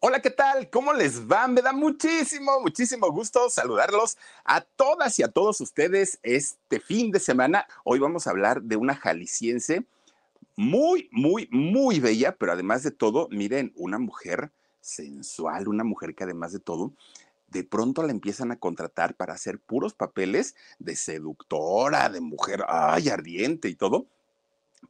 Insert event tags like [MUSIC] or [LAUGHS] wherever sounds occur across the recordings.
Hola, ¿qué tal? ¿Cómo les va? Me da muchísimo, muchísimo gusto saludarlos a todas y a todos ustedes este fin de semana. Hoy vamos a hablar de una jalisciense muy, muy, muy bella, pero además de todo, miren, una mujer sensual, una mujer que además de todo, de pronto la empiezan a contratar para hacer puros papeles de seductora, de mujer, ay, ardiente y todo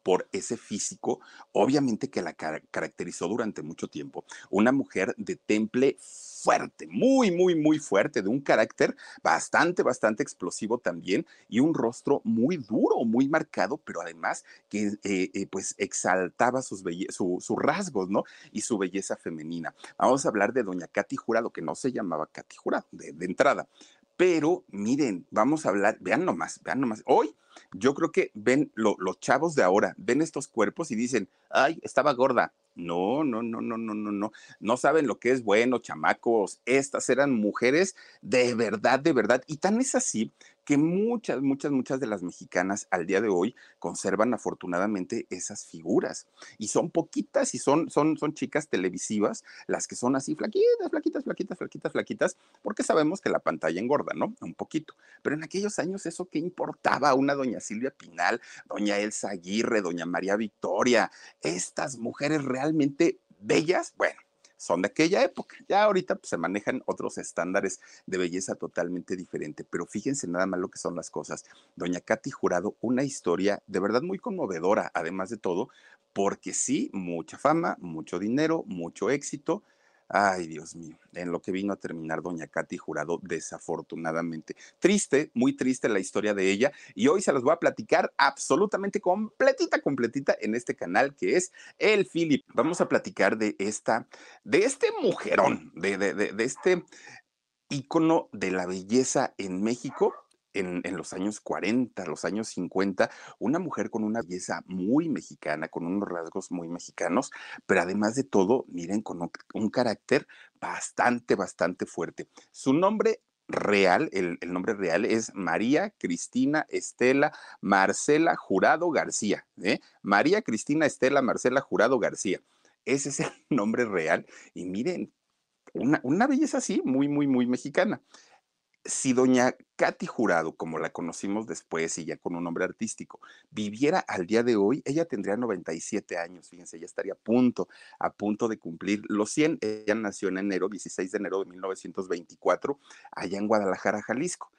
por ese físico, obviamente que la caracterizó durante mucho tiempo. Una mujer de temple fuerte, muy, muy, muy fuerte, de un carácter bastante, bastante explosivo también y un rostro muy duro, muy marcado, pero además que eh, eh, pues exaltaba sus, sus rasgos, ¿no? Y su belleza femenina. Vamos a hablar de doña Katy Jurado, que no se llamaba Katy Jurado de, de entrada. Pero miren, vamos a hablar, vean nomás, vean nomás. Hoy yo creo que ven los chavos de ahora, ven estos cuerpos y dicen, ay, estaba gorda. No, no, no, no, no, no, no. No saben lo que es bueno, chamacos. Estas eran mujeres de verdad, de verdad. Y tan es así que muchas, muchas, muchas de las mexicanas al día de hoy conservan afortunadamente esas figuras. Y son poquitas y son, son, son chicas televisivas las que son así flaquitas, flaquitas, flaquitas, flaquitas, flaquitas, porque sabemos que la pantalla engorda, ¿no? Un poquito. Pero en aquellos años eso qué importaba una doña Silvia Pinal, doña Elsa Aguirre, doña María Victoria, estas mujeres realmente bellas, bueno, son de aquella época. Ya ahorita pues, se manejan otros estándares de belleza totalmente diferente, pero fíjense nada más lo que son las cosas. Doña Katy Jurado, una historia de verdad muy conmovedora, además de todo, porque sí, mucha fama, mucho dinero, mucho éxito, Ay, Dios mío, en lo que vino a terminar doña Katy Jurado, desafortunadamente. Triste, muy triste la historia de ella, y hoy se los voy a platicar absolutamente completita, completita en este canal que es El Philip. Vamos a platicar de esta, de este mujerón, de, de, de, de este ícono de la belleza en México, en, los años 40, los años 50, una mujer con una belleza muy mexicana, con unos rasgos muy mexicanos, pero además de todo, miren, con un, carácter bastante, bastante fuerte. Su nombre real, el, nombre real es María Cristina Estela Marcela Jurado García. ¿eh? María Cristina Estela Marcela Jurado García. Ese es el [LAUGHS] nombre real. Y miren, una, una belleza así, muy, muy, muy mexicana si doña Katy Jurado, como la conocimos después y ya con un nombre artístico, viviera al día de hoy, ella tendría 97 años, fíjense, ella estaría a punto, a punto de cumplir los 100. Ella nació en enero, 16 de enero de 1924, allá en Guadalajara, Jalisco.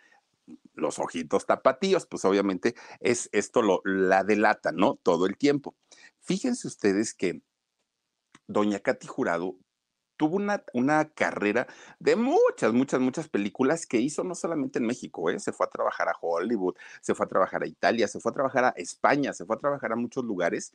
Los ojitos tapatíos, pues obviamente es esto lo la delata, ¿no? Todo el tiempo. Fíjense ustedes que doña Katy Jurado tuvo una, una, carrera de muchas, muchas, muchas películas que hizo no solamente en México, ¿eh? se fue a trabajar a Hollywood, se fue a trabajar a Italia, se fue a trabajar a España, se fue a trabajar a muchos lugares,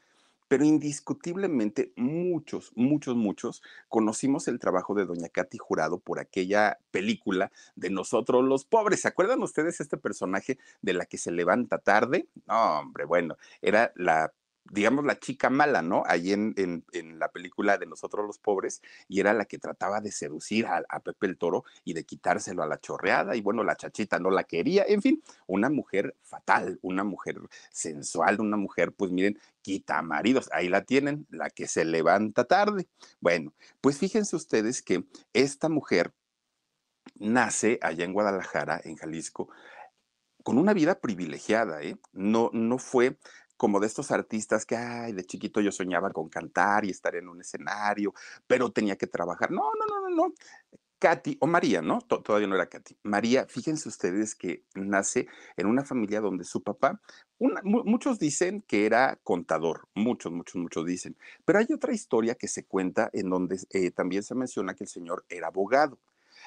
pero indiscutiblemente muchos, muchos, muchos conocimos el trabajo de Doña Katy Jurado por aquella película de Nosotros los Pobres. ¿Se acuerdan ustedes este personaje de la que se levanta tarde? No, hombre, bueno, era la digamos, la chica mala, ¿no? Ahí en, en, la película de Nosotros los Pobres, y era la que trataba de seducir a, a, Pepe el Toro y de quitárselo a la chorreada, y bueno, la chachita no la quería, en fin, una mujer fatal, una mujer sensual, una mujer, pues miren, quita maridos, ahí la tienen, la que se levanta tarde. Bueno, pues fíjense ustedes que esta mujer nace allá en Guadalajara, en Jalisco, con una vida privilegiada, ¿eh? No, no fue como de estos artistas que, ay, de chiquito yo soñaba con cantar y estar en un escenario, pero tenía que trabajar. No, no, no, no, no. Katy, o María, ¿no? todavía no era Katy. María, fíjense ustedes que nace en una familia donde su papá, muchos dicen que era contador, muchos, muchos, muchos dicen, pero hay otra historia que se cuenta en donde eh, también se menciona que el señor era abogado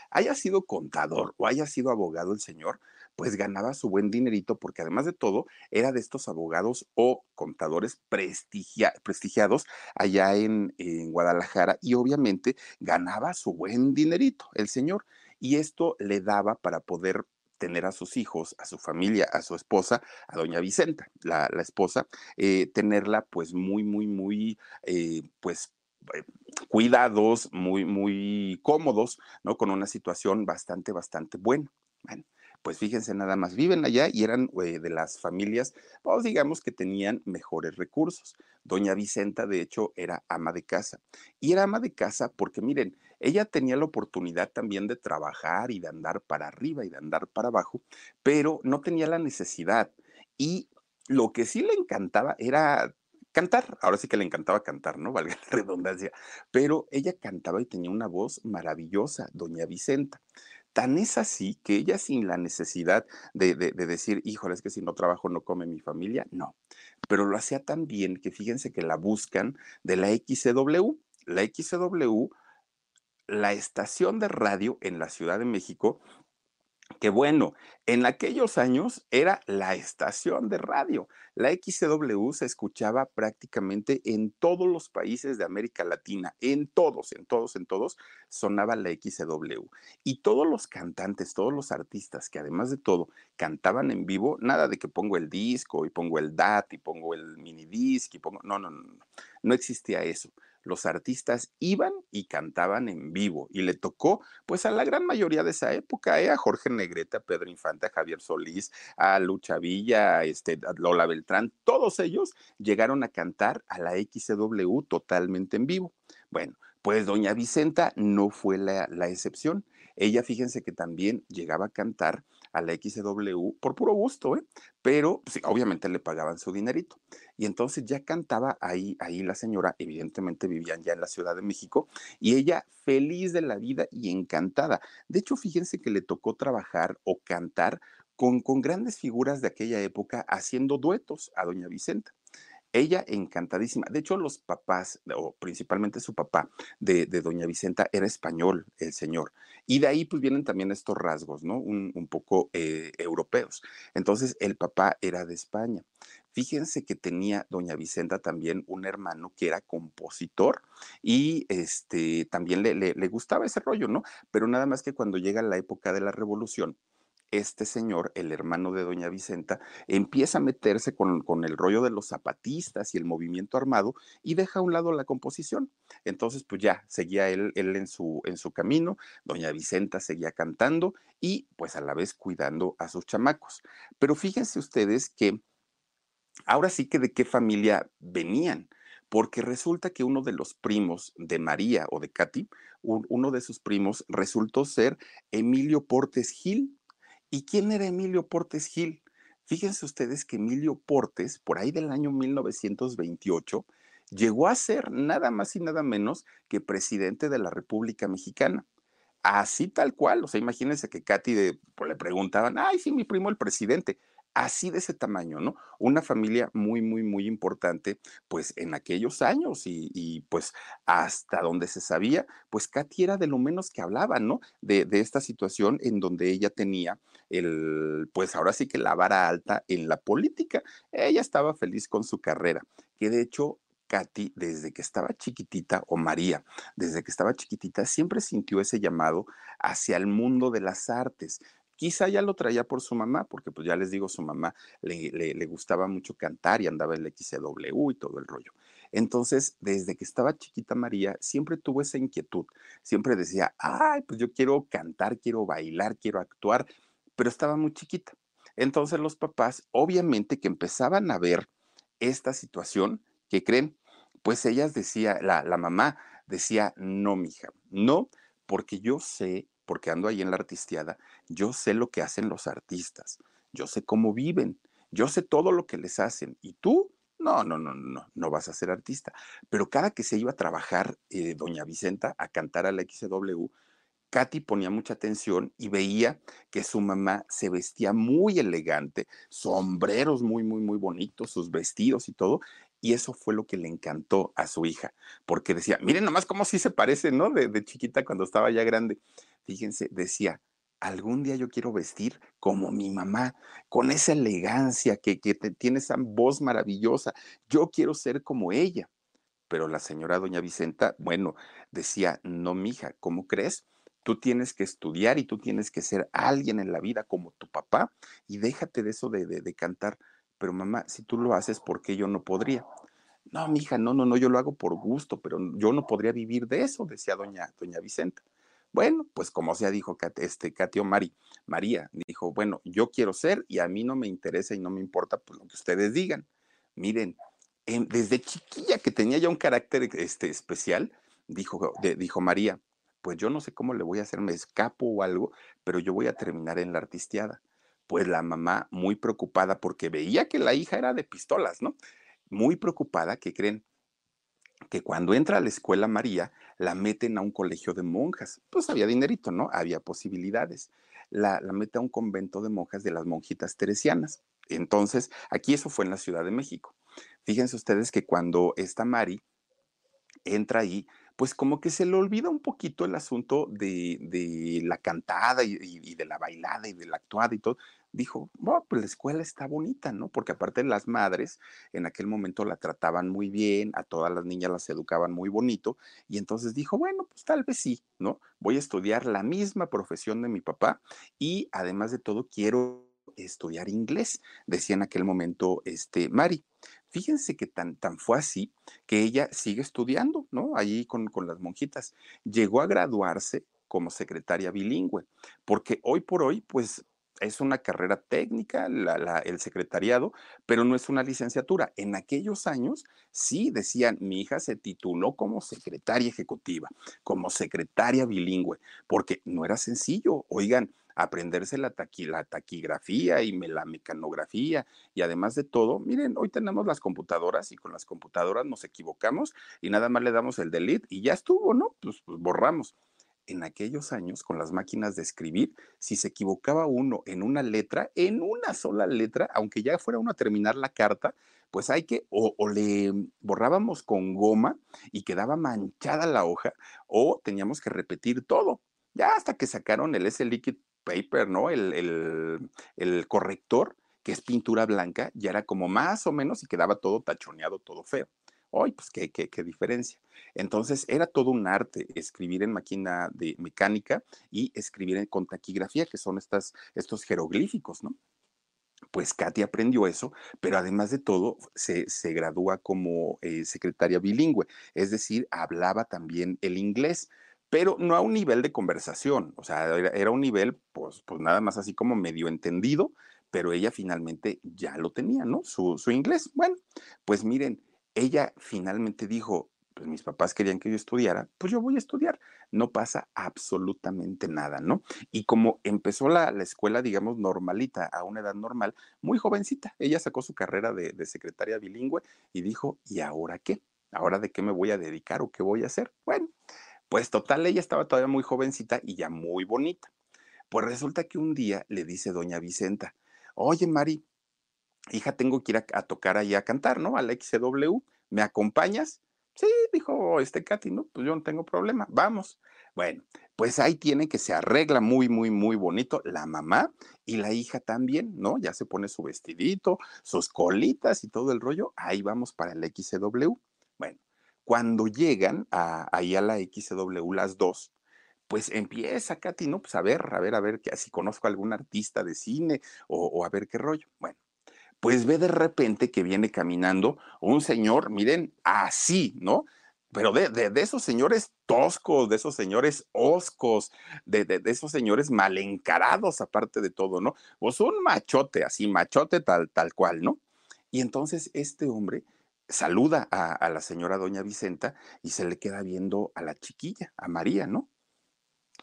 haya sido contador o haya sido abogado el señor, pues ganaba su buen dinerito porque además de todo era de estos abogados o contadores prestigiados allá en, en Guadalajara y obviamente ganaba su buen dinerito el señor y esto le daba para poder tener a sus hijos, a su familia, a su esposa, a doña Vicenta, la, esposa, eh, tenerla pues muy, muy, muy, eh, pues eh, cuidados, muy, muy cómodos, ¿no? Con una situación bastante, bastante buena. Bueno, pues fíjense nada más, viven allá y eran de las familias, pues digamos que tenían mejores recursos. Doña Vicenta, de hecho, era ama de casa. Y era ama de casa porque, miren, ella tenía la oportunidad también de trabajar y de andar para arriba y de andar para abajo, pero no tenía la necesidad. Y lo que sí le encantaba era cantar. Ahora sí que le encantaba cantar, ¿no? [LAUGHS] Valga la redundancia. Pero ella cantaba y tenía una voz maravillosa, doña Vicenta. Tan es así que ella sin la necesidad de, de, decir, híjole, es que si no trabajo no come mi familia, no. Pero lo hacía tan bien que fíjense que la buscan de la XCW. La XCW, la estación de radio en la Ciudad de México, que bueno, en aquellos años era la estación de radio. La XCW se escuchaba prácticamente en todos los países de América Latina, en todos, en todos, en todos, sonaba la XCW. Y todos los cantantes, todos los artistas que además de todo cantaban en vivo, nada de que pongo el disco y pongo el DAT y pongo el mini disc y pongo, no, no, no, no, no existía eso los artistas iban y cantaban en vivo y le tocó pues a la gran mayoría de esa época, ¿eh? a Jorge Negrete, a Pedro Infante, a Javier Solís, a Lucha Villa, este, a Lola Beltrán, todos ellos llegaron a cantar a la XW totalmente en vivo. Bueno, pues doña Vicenta no fue la, excepción. Ella, fíjense que también llegaba a cantar a la XW por puro gusto, ¿eh? pero sí, obviamente le pagaban su dinerito. Y entonces ya cantaba ahí, ahí la señora, evidentemente vivían ya en la Ciudad de México, y ella feliz de la vida y encantada. De hecho, fíjense que le tocó trabajar o cantar con, con grandes figuras de aquella época haciendo duetos a doña Vicenta. Ella encantadísima. De hecho, los papás, o principalmente su papá de, doña Vicenta, era español, el señor. Y de ahí pues vienen también estos rasgos, ¿no? Un, poco eh, europeos. Entonces, el papá era de España. Fíjense que tenía doña Vicenta también un hermano que era compositor y este, también le, le gustaba ese rollo, ¿no? Pero nada más que cuando llega la época de la revolución, este señor, el hermano de doña Vicenta, empieza a meterse con, el rollo de los zapatistas y el movimiento armado y deja a un lado la composición. Entonces, pues ya, seguía él, él en, su, en su camino, doña Vicenta seguía cantando y pues a la vez cuidando a sus chamacos. Pero fíjense ustedes que ahora sí que de qué familia venían porque resulta que uno de los primos de María o de Katy, uno de sus primos resultó ser Emilio Portes Gil, ¿Y quién era Emilio Portes Gil? Fíjense ustedes que Emilio Portes, por ahí del año 1928, llegó a ser nada más y nada menos que presidente de la República Mexicana. Así tal cual, o sea, imagínense que Katy pues, le preguntaban, ay, sí, mi primo el presidente así de ese tamaño, ¿no? Una familia muy, muy, muy importante, pues en aquellos años y, pues hasta donde se sabía, pues Katy era de lo menos que hablaba, ¿no? De, de, esta situación en donde ella tenía el, pues ahora sí que la vara alta en la política. Ella estaba feliz con su carrera, que de hecho Katy, desde que estaba chiquitita, o María, desde que estaba chiquitita, siempre sintió ese llamado hacia el mundo de las artes. Quizá ya lo traía por su mamá, porque pues ya les digo, su mamá le, le, gustaba mucho cantar y andaba en el XCW y todo el rollo. Entonces, desde que estaba chiquita María, siempre tuvo esa inquietud. Siempre decía, ay, pues yo quiero cantar, quiero bailar, quiero actuar, pero estaba muy chiquita. Entonces los papás, obviamente que empezaban a ver esta situación, ¿qué creen? Pues ellas decía, la, la mamá decía, no, mija, no, porque yo sé porque ando ahí en la artistiada, yo sé lo que hacen los artistas, yo sé cómo viven, yo sé todo lo que les hacen. ¿Y tú? No, no, no, no, no vas a ser artista. Pero cada que se iba a trabajar eh, doña Vicenta a cantar a la XW, Katy ponía mucha atención y veía que su mamá se vestía muy elegante, sombreros muy, muy, muy bonitos, sus vestidos y todo, y eso fue lo que le encantó a su hija, porque decía, miren nomás cómo sí se parece, ¿no? De chiquita cuando estaba ya grande. Fíjense, decía, algún día yo quiero vestir como mi mamá, con esa elegancia que, que tiene esa voz maravillosa. Yo quiero ser como ella. Pero la señora doña Vicenta, bueno, decía, no, mija, ¿cómo crees? Tú tienes que estudiar y tú tienes que ser alguien en la vida como tu papá y déjate de eso de, de, cantar pero mamá, si tú lo haces, ¿por qué yo no podría? No, mija, no, no, no, yo lo hago por gusto, pero yo no podría vivir de eso, decía doña, doña Vicenta. Bueno, pues como sea, dijo este, Katio Mari, María, dijo, bueno, yo quiero ser y a mí no me interesa y no me importa pues, lo que ustedes digan. Miren, desde chiquilla que tenía ya un carácter este, especial, dijo, dijo María, pues yo no sé cómo le voy a hacer, me escapo o algo, pero yo voy a terminar en la artisteada. Pues la mamá muy preocupada porque veía que la hija era de pistolas, ¿no? Muy preocupada, que creen? Que cuando entra a la escuela María, la meten a un colegio de monjas. Pues había dinerito, ¿no? Había posibilidades. La, mete a un convento de monjas de las monjitas teresianas. Entonces, aquí eso fue en la Ciudad de México. Fíjense ustedes que cuando esta Mari entra ahí, pues como que se le olvida un poquito el asunto de, la cantada y, de la bailada y de la actuada y todo. Dijo, bueno, pues la escuela está bonita, ¿no? Porque aparte las madres en aquel momento la trataban muy bien, a todas las niñas las educaban muy bonito, y entonces dijo, bueno, pues tal vez sí, ¿no? Voy a estudiar la misma profesión de mi papá y además de todo quiero estudiar inglés, decía en aquel momento este Mari. Fíjense que tan, tan fue así que ella sigue estudiando, ¿no? Allí con, con las monjitas. Llegó a graduarse como secretaria bilingüe, porque hoy por hoy, pues es una carrera técnica, el secretariado, pero no es una licenciatura. En aquellos años sí decían, mi hija se tituló como secretaria ejecutiva, como secretaria bilingüe, porque no era sencillo. Oigan, aprenderse la, la taquigrafía y la mecanografía y además de todo, miren, hoy tenemos las computadoras y con las computadoras nos equivocamos y nada más le damos el delete y ya estuvo, ¿no? Pues, pues borramos en aquellos años con las máquinas de escribir, si se equivocaba uno en una letra, en una sola letra, aunque ya fuera uno a terminar la carta, pues hay que, o, o, le borrábamos con goma y quedaba manchada la hoja, o teníamos que repetir todo. Ya hasta que sacaron el S-Liquid paper, ¿no? El, corrector, que es pintura blanca, ya era como más o menos y quedaba todo tachoneado, todo feo. Hoy, pues, ¿qué, qué, diferencia. Entonces, era todo un arte escribir en máquina de mecánica y escribir con taquigrafía, que son estas, estos jeroglíficos, ¿no? Pues Katy aprendió eso, pero además de todo, se, gradúa como eh, secretaria bilingüe, es decir, hablaba también el inglés pero no a un nivel de conversación, o sea, era, un nivel, pues, pues nada más así como medio entendido, pero ella finalmente ya lo tenía, ¿no? Su, su inglés. Bueno, pues miren, ella finalmente dijo, pues mis papás querían que yo estudiara, pues yo voy a estudiar. No pasa absolutamente nada, ¿no? Y como empezó la, la escuela, digamos, normalita, a una edad normal, muy jovencita, ella sacó su carrera de, de secretaria bilingüe y dijo, ¿y ahora qué? ¿Ahora de qué me voy a dedicar o qué voy a hacer? Bueno, pues total, ella estaba todavía muy jovencita y ya muy bonita. Pues resulta que un día le dice doña Vicenta, oye Mari, hija, tengo que ir a, tocar ahí a cantar, ¿no? Al XW, ¿me acompañas? Sí, dijo este Katy, no, pues yo no tengo problema, vamos. Bueno, pues ahí tiene que se arregla muy, muy, muy bonito la mamá y la hija también, ¿no? Ya se pone su vestidito, sus colitas y todo el rollo, ahí vamos para el XW. Bueno, cuando llegan a, ahí a la XW las dos, pues empieza Katy, ¿no? Pues a ver, a ver, a ver, que si conozco a algún artista de cine o, a ver qué rollo. Bueno, pues ve de repente que viene caminando un señor, miren, así, ¿no? Pero de, de, esos señores toscos, de esos señores oscos, de, de, esos señores mal encarados, aparte de todo, ¿no? Pues un machote, así, machote tal, tal cual, ¿no? Y entonces este hombre saluda a, la señora doña Vicenta y se le queda viendo a la chiquilla, a María, ¿no?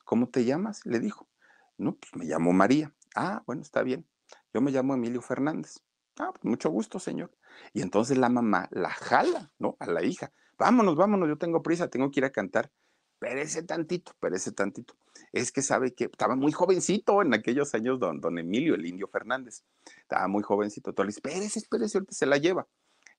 ¿Cómo te llamas? Le dijo. No, pues me llamo María. Ah, bueno, está bien. Yo me llamo Emilio Fernández. Ah, pues mucho gusto, señor. Y entonces la mamá la jala, ¿no? A la hija. Vámonos, vámonos, yo tengo prisa, tengo que ir a cantar. Pérese tantito, pérese tantito. Es que sabe que estaba muy jovencito en aquellos años, don, don Emilio, el indio Fernández. Estaba muy jovencito. Entonces, espérese, espérese, ahorita se la lleva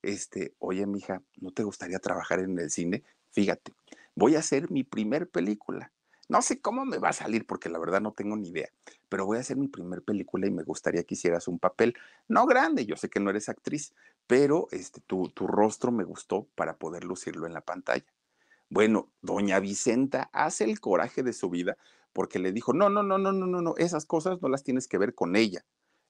este, oye, mija, ¿no te gustaría trabajar en el cine? Fíjate, voy a hacer mi primer película. No sé cómo me va a salir porque la verdad no tengo ni idea, pero voy a hacer mi primer película y me gustaría que hicieras un papel, no grande, yo sé que no eres actriz, pero este, tu, tu rostro me gustó para poder lucirlo en la pantalla. Bueno, doña Vicenta hace el coraje de su vida porque le dijo, no, no, no, no, no, no, no, esas cosas no las tienes que ver con ella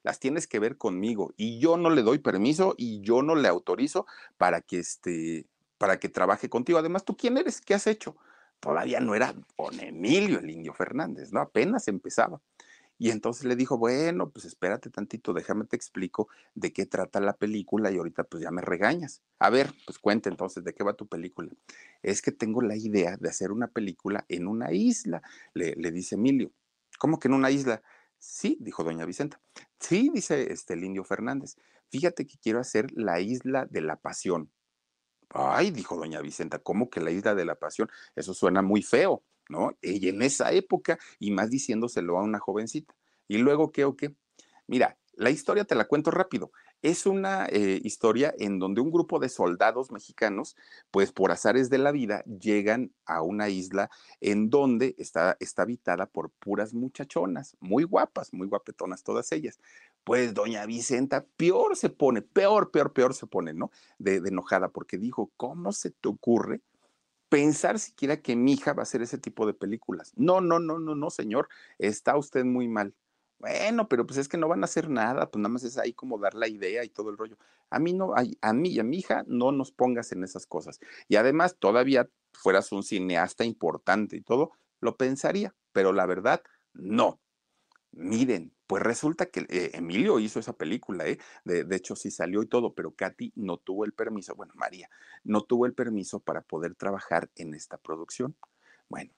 las tienes que ver conmigo y yo no le doy permiso y yo no le autorizo para que este para que trabaje contigo. Además, ¿tú quién eres? ¿Qué has hecho? todavía no era don Emilio el Indio Fernández, ¿no? Apenas empezaba. Y entonces le dijo, bueno, pues espérate tantito, déjame te explico de qué trata la película y ahorita pues ya me regañas. A ver, pues cuenta entonces, ¿de qué va tu película? Es que tengo la idea de hacer una película en una isla, le, le dice Emilio. ¿Cómo que en una isla? Sí, dijo doña Vicenta. Sí, dice este, indio Fernández. Fíjate que quiero hacer la isla de la pasión. Ay, dijo doña Vicenta, ¿cómo que la isla de la pasión? Eso suena muy feo, ¿no? Y en esa época, y más diciéndoselo a una jovencita. ¿Y luego qué o qué? Mira, la historia te la cuento rápido. Es una eh, historia en donde un grupo de soldados mexicanos, pues por azares de la vida, llegan a una isla en donde está, está habitada por puras muchachonas, muy guapas, muy guapetonas todas ellas. Pues doña Vicenta peor se pone, peor, peor, peor se pone, ¿no? De, de enojada, porque dijo, ¿cómo se te ocurre? pensar siquiera que mi hija va a hacer ese tipo de películas. No, no, no, no, no, señor, está usted muy mal. Bueno, pero pues es que no van a hacer nada, pues nada más es ahí como dar la idea y todo el rollo. A mí no, a, mí y a mi hija no nos pongas en esas cosas. Y además, todavía fueras un cineasta importante y todo, lo pensaría, pero la verdad, no. Miren, pues resulta que eh, Emilio hizo esa película, ¿eh? De, de, hecho sí salió y todo, pero Katy no tuvo el permiso, bueno, María, no tuvo el permiso para poder trabajar en esta producción. Bueno,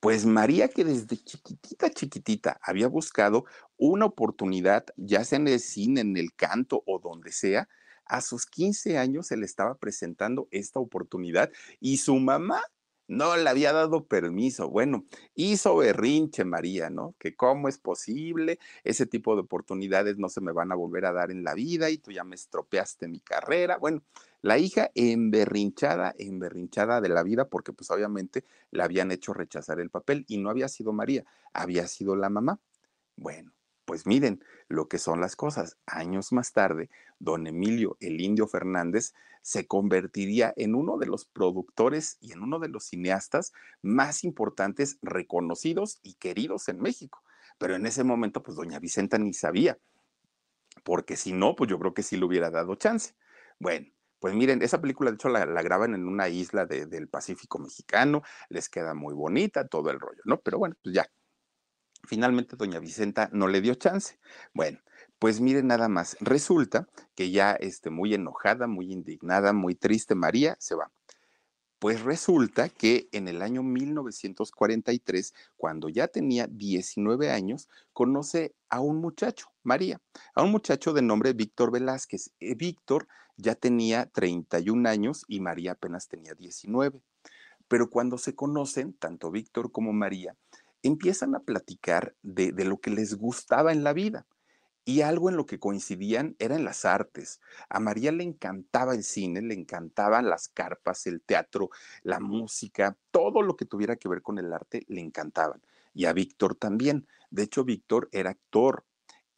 pues María, que desde chiquitita, chiquitita, había buscado una oportunidad, ya sea en el cine, en el canto o donde sea, a sus 15 años se le estaba presentando esta oportunidad y su mamá no le había dado permiso. Bueno, hizo berrinche María, ¿no? Que cómo es posible, ese tipo de oportunidades no se me van a volver a dar en la vida y tú ya me estropeaste mi carrera. Bueno, la hija emberrinchada, emberrinchada de la vida porque pues obviamente la habían hecho rechazar el papel y no había sido María, había sido la mamá. Bueno, pues miren lo que son las cosas. Años más tarde, don Emilio el Indio Fernández se convertiría en uno de los productores y en uno de los cineastas más importantes, reconocidos y queridos en México. Pero en ese momento, pues doña Vicenta ni sabía, porque si no, pues yo creo que sí le hubiera dado chance. Bueno, pues miren, esa película de hecho la, graban en una isla de, del Pacífico mexicano, les queda muy bonita, todo el rollo, ¿no? Pero bueno, pues ya. Finalmente doña Vicenta no le dio chance. Bueno, pues miren nada más, resulta que ya este, muy enojada, muy indignada, muy triste, María se va. Pues resulta que en el año 1943, cuando ya tenía 19 años, conoce a un muchacho, María, a un muchacho de nombre Víctor Velázquez. Eh, Víctor ya tenía 31 años y María apenas tenía 19. Pero cuando se conocen, tanto Víctor como María, empiezan a platicar de, de lo que les gustaba en la vida. Y algo en lo que coincidían era en las artes. A María le encantaba el cine, le encantaban las carpas, el teatro, la música, todo lo que tuviera que ver con el arte le encantaban. Y a Víctor también. De hecho, Víctor era actor,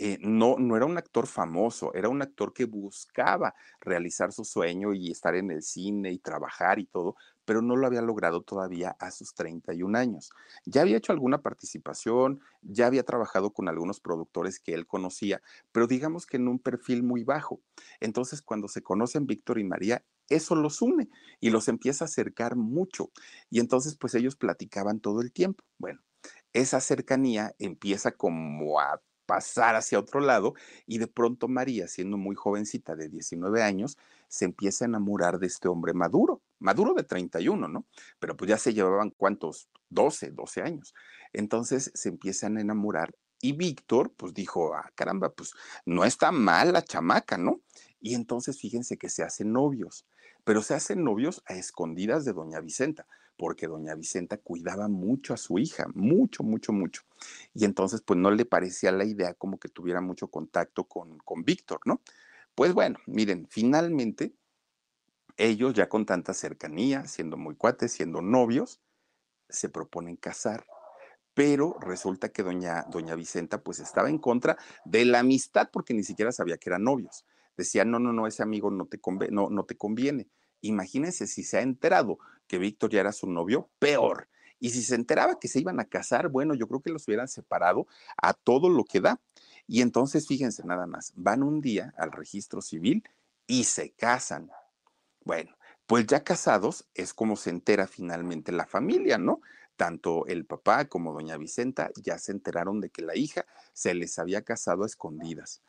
eh, no, no era un actor famoso, era un actor que buscaba realizar su sueño y estar en el cine y trabajar y todo, pero no lo había logrado todavía a sus 31 años. Ya había hecho alguna participación, ya había trabajado con algunos productores que él conocía, pero digamos que en un perfil muy bajo. Entonces, cuando se conocen Víctor y María, eso los une y los empieza a acercar mucho. Y entonces, pues ellos platicaban todo el tiempo. Bueno, esa cercanía empieza como a pasar hacia otro lado y de pronto María, siendo muy jovencita de 19 años, se empieza a enamorar de este hombre maduro, maduro de 31, ¿no? Pero pues ya se llevaban cuántos, 12, 12 años. Entonces se empiezan a enamorar y Víctor pues dijo, ah, caramba, pues no está mal la chamaca, ¿no? Y entonces fíjense que se hacen novios, pero se hacen novios a escondidas de doña Vicenta, porque doña Vicenta cuidaba mucho a su hija, mucho, mucho, mucho. Y entonces, pues no le parecía la idea como que tuviera mucho contacto con, con Víctor, ¿no? Pues bueno, miren, finalmente ellos ya con tanta cercanía, siendo muy cuates, siendo novios, se proponen casar. Pero resulta que doña, doña Vicenta pues estaba en contra de la amistad porque ni siquiera sabía que eran novios. Decía, no, no, no, ese amigo no te, no, no te conviene. Imagínense si se ha enterado que Víctor ya era su novio, peor. Y si se enteraba que se iban a casar, bueno, yo creo que los hubieran separado a todo lo que da. Y entonces, fíjense nada más, van un día al registro civil y se casan. Bueno, Pues ya casados es como se entera finalmente la familia, ¿no? Tanto el papá como doña Vicenta ya se enteraron de que la hija se les había casado a escondidas.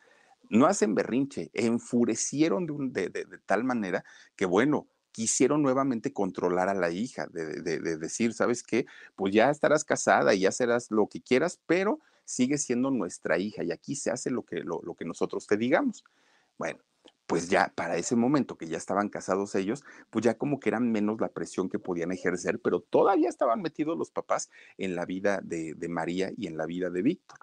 No hacen berrinche, enfurecieron de, de, de tal manera que, bueno, quisieron nuevamente controlar a la hija, de, de, decir, ¿sabes qué? Pues ya estarás casada y ya serás lo que quieras, pero sigue siendo nuestra hija y aquí se hace lo que, lo, lo que nosotros te digamos. Bueno, pues ya para ese momento que ya estaban casados ellos, pues ya como que eran menos la presión que podían ejercer, pero todavía estaban metidos los papás en la vida de, de María y en la vida de Víctor.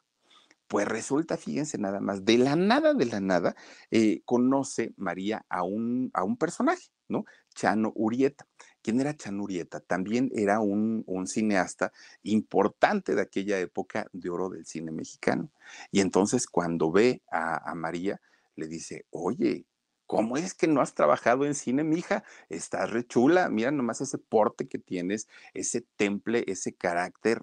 Pues resulta, fíjense nada más, de la nada, de la nada, eh, conoce María a un, a un personaje, ¿no? Chano Urieta. ¿Quién era Chano Urieta? También era un, un, cineasta importante de aquella época de oro del cine mexicano. Y entonces cuando ve a, a María, le dice, oye, ¿Cómo es que no has trabajado en cine, mija? Estás re chula. Mira nomás ese porte que tienes, ese temple, ese carácter.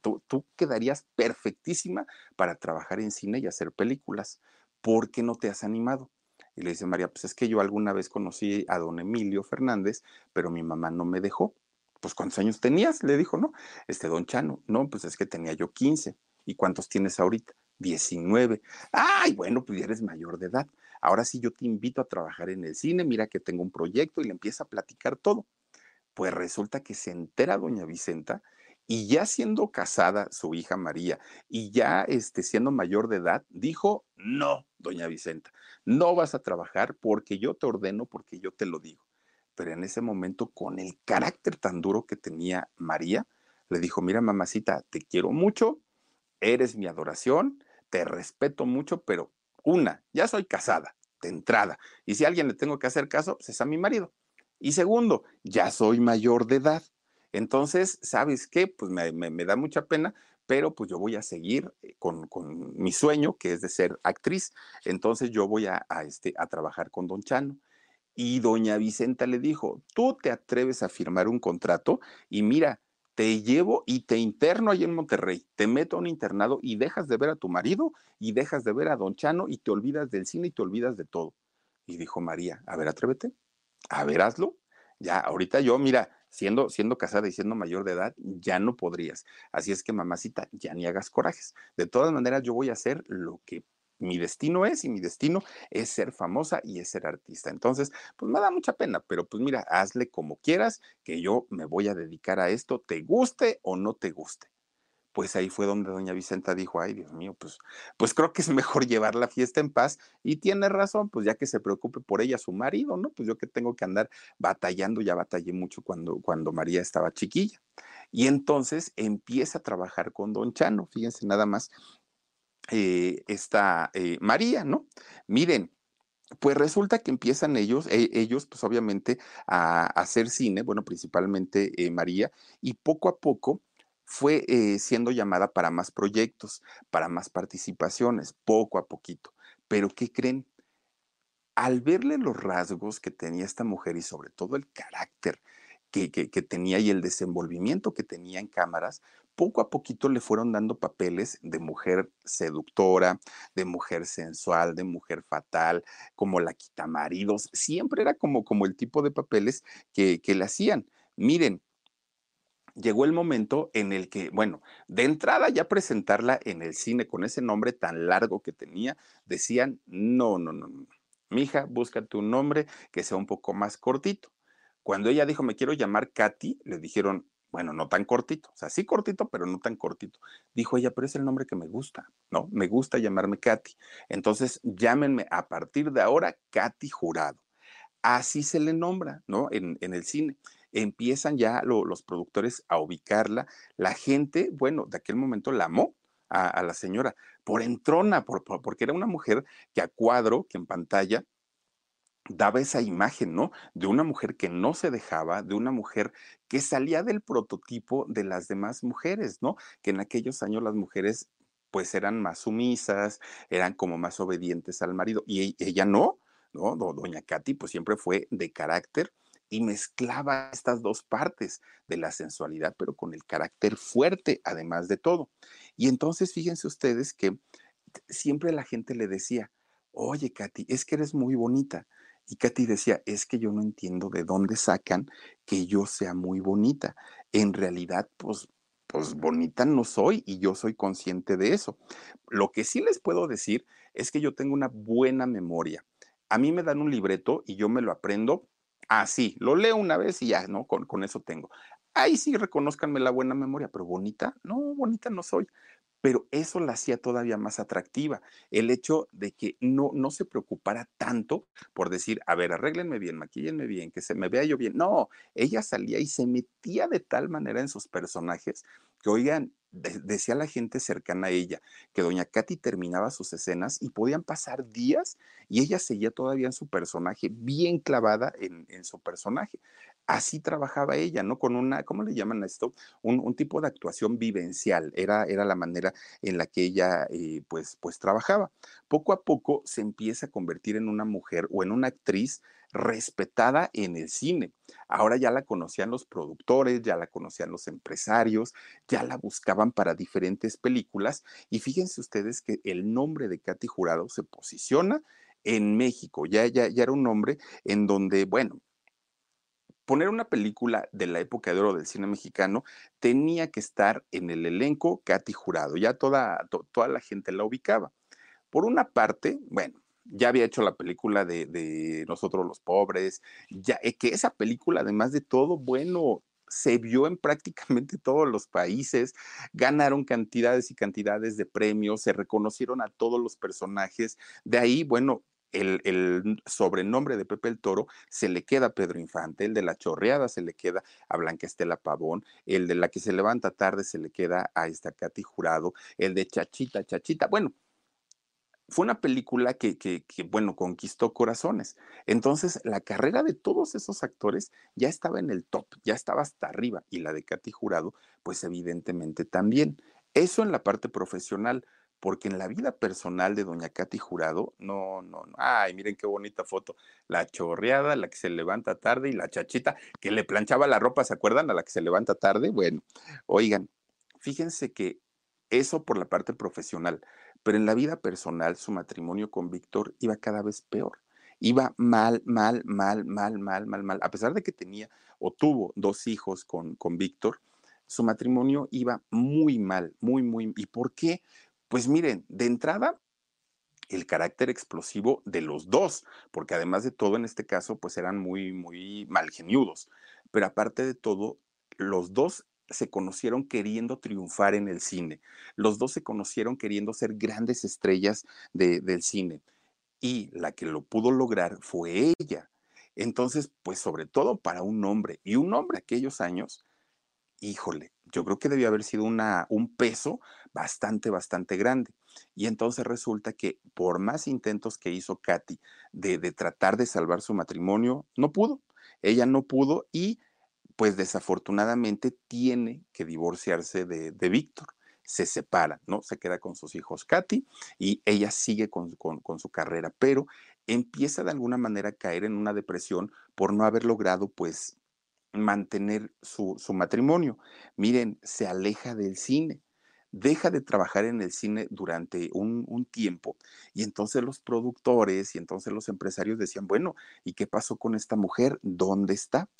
Tú, tú, quedarías perfectísima para trabajar en cine y hacer películas. ¿Por qué no te has animado? Y le dice María, pues es que yo alguna vez conocí a don Emilio Fernández, pero mi mamá no me dejó. Pues ¿cuántos años tenías? Le dijo, ¿no? Este don Chano. No, pues es que tenía yo 15. ¿Y cuántos tienes ahorita? 19. Ay, bueno, pues ya eres mayor de edad. Ahora sí yo te invito a trabajar en el cine, mira que tengo un proyecto y le empieza a platicar todo. Pues resulta que se entera doña Vicenta y ya siendo casada su hija María y ya este, siendo mayor de edad, dijo, no, doña Vicenta, no vas a trabajar porque yo te ordeno, porque yo te lo digo. Pero en ese momento, con el carácter tan duro que tenía María, le dijo, mira mamacita, te quiero mucho, eres mi adoración, te respeto mucho, pero una, ya soy casada, de entrada, y si a alguien le tengo que hacer caso, pues es a mi marido. Y segundo, ya soy mayor de edad. Entonces, ¿sabes qué? Pues me, da mucha pena, pero pues yo voy a seguir eh, con, con, mi sueño, que es de ser actriz. Entonces yo voy a, a, este, a trabajar con Don Chano. Y doña Vicenta le dijo, tú te atreves a firmar un contrato y mira, te llevo y te interno ahí en Monterrey, te meto a un internado y dejas de ver a tu marido y dejas de ver a Don Chano y te olvidas del cine y te olvidas de todo. Y dijo María, a ver, atrévete, a ver, hazlo. Ya, ahorita yo, mira, siendo, siendo casada y siendo mayor de edad, ya no podrías. Así es que, mamacita, ya ni hagas corajes. De todas maneras, yo voy a hacer lo que mi destino es y mi destino es ser famosa y es ser artista. Entonces, pues me da mucha pena, pero pues mira, hazle como quieras, que yo me voy a dedicar a esto, te guste o no te guste. Pues ahí fue donde doña Vicenta dijo, ay Dios mío, pues, pues creo que es [LAUGHS] mejor llevar la fiesta en paz y tiene razón, pues ya que se preocupe por ella su marido, ¿no? Pues yo que tengo que andar batallando, ya batallé mucho cuando, cuando María estaba chiquilla. Y entonces empieza a trabajar con don Chano, fíjense nada más, eh, esta eh, María, ¿no? Miren, pues resulta que empiezan ellos, eh, ellos pues obviamente a, hacer cine, bueno, principalmente María, y poco a poco fue siendo llamada para más proyectos, para más participaciones, poco a poquito. Pero ¿qué creen? Al verle los rasgos que tenía esta mujer y sobre todo el carácter que, que, que, tenía y el desenvolvimiento que tenía en cámaras, poco a poquito le fueron dando papeles de mujer seductora, de mujer sensual, de mujer fatal, como la quitamaridos. Siempre era como, como el tipo de papeles que, que le hacían. Miren, llegó el momento en el que, bueno, de entrada ya presentarla en el cine con ese nombre tan largo que tenía, decían, no, no, no, no. Mija, búscate un nombre que sea un poco más cortito. Cuando ella dijo, me quiero llamar Katy, le dijeron, bueno, no tan cortito, o sea, sí cortito, pero no tan cortito. Dijo ella, pero es el nombre que me gusta, ¿no? Me gusta llamarme Katy. Entonces, llámenme a partir de ahora Katy Jurado. Así se le nombra, ¿no? En, en el cine. Empiezan ya lo, los productores a ubicarla. La gente, bueno, de aquel momento la amó, a, la señora por entrona, por, por, porque era una mujer que a cuadro, que en pantalla daba esa imagen, ¿no? De una mujer que no se dejaba, de una mujer que salía del prototipo de las demás mujeres, ¿no? Que en aquellos años las mujeres pues eran más sumisas, eran como más obedientes al marido y ella no, ¿no? Doña Katy pues siempre fue de carácter y mezclaba estas dos partes de la sensualidad, pero con el carácter fuerte, además de todo. Y entonces fíjense ustedes que siempre la gente le decía, oye Katy, es que eres muy bonita, Y Katy decía, es que yo no entiendo de dónde sacan que yo sea muy bonita. En realidad, pues, pues bonita no soy y yo soy consciente de eso. Lo que sí les puedo decir es que yo tengo una buena memoria. A mí me dan un libreto y yo me lo aprendo así, lo leo una vez y ya, ¿no? Con, con eso tengo. Ahí sí reconozcanme la buena memoria, pero bonita, no, bonita no soy pero eso la hacía todavía más atractiva. El hecho de que no, no se preocupara tanto por decir, a ver, arréglenme bien, maquillenme bien, que se me vea yo bien. No, ella salía y se metía de tal manera en sus personajes que, oigan, decía la gente cercana a ella que doña Katy terminaba sus escenas y podían pasar días y ella seguía todavía en su personaje, bien clavada en, en su personaje así trabajaba ella, ¿no? Con una, ¿cómo le llaman a esto? Un, tipo de actuación vivencial, era, era, la manera en la que ella, eh, pues, pues trabajaba. Poco a poco se empieza a convertir en una mujer o en una actriz respetada en el cine. Ahora ya la conocían los productores, ya la conocían los empresarios, ya la buscaban para diferentes películas y fíjense ustedes que el nombre de Katy Jurado se posiciona en México, ya, ya, ya era un nombre en donde, bueno, poner una película de la época de oro del cine mexicano, tenía que estar en el elenco Katy Jurado. Ya toda, toda la gente la ubicaba. Por una parte, bueno, ya había hecho la película de, Nosotros los Pobres, ya eh, que esa película, además de todo, bueno, se vio en prácticamente [LAUGHS] todos los países, ganaron cantidades y cantidades de premios, se reconocieron a todos los personajes. De ahí, bueno, el, sobrenombre de Pepe el Toro se le queda a Pedro Infante, el de la chorreada se le queda a Blanca Estela Pavón, el de la que se levanta tarde se le queda a esta Katy Jurado, el de Chachita, Chachita. Bueno, fue una película que, que, bueno, conquistó corazones. Entonces, la carrera de todos esos actores ya estaba en el top, ya estaba hasta arriba, y la de Katy Jurado, pues evidentemente también. Eso en la parte profesional porque en la vida personal de doña Katy Jurado, no, no, no, ay, miren qué bonita foto, la chorreada, la que se levanta tarde y la chachita que le planchaba la ropa, ¿se acuerdan? A la que se levanta tarde, bueno, oigan, fíjense que eso por la parte profesional, pero en la vida personal su matrimonio con Víctor iba cada vez peor. Iba mal, mal, mal, mal, mal, mal, mal. A pesar de que tenía o tuvo dos hijos con, con Víctor, su matrimonio iba muy mal, muy, muy. ¿Y por qué? Pues miren, de entrada, el carácter explosivo de los dos, porque además de todo, en este caso, pues eran muy, muy malgeniudos. Pero aparte de todo, los dos se conocieron queriendo triunfar en el cine. Los dos se conocieron queriendo ser grandes estrellas del cine. Y la que lo pudo lograr fue ella. Entonces, pues sobre todo para un hombre, y un hombre aquellos años, híjole, yo creo que debió haber sido una, un peso bastante, bastante grande. Y entonces resulta que por más intentos que hizo Katy de, de tratar de salvar su matrimonio, no pudo. Ella no pudo y pues desafortunadamente tiene que divorciarse de, de Víctor. Se separa, ¿no? Se queda con sus hijos Katy y ella sigue con, con, con su carrera, pero empieza de alguna manera a caer en una depresión por no haber logrado pues mantener su, matrimonio. Miren, se aleja del cine deja de trabajar en el cine durante un, un, tiempo. Y entonces los productores y entonces los empresarios decían, bueno, ¿y qué pasó con esta mujer? ¿Dónde está?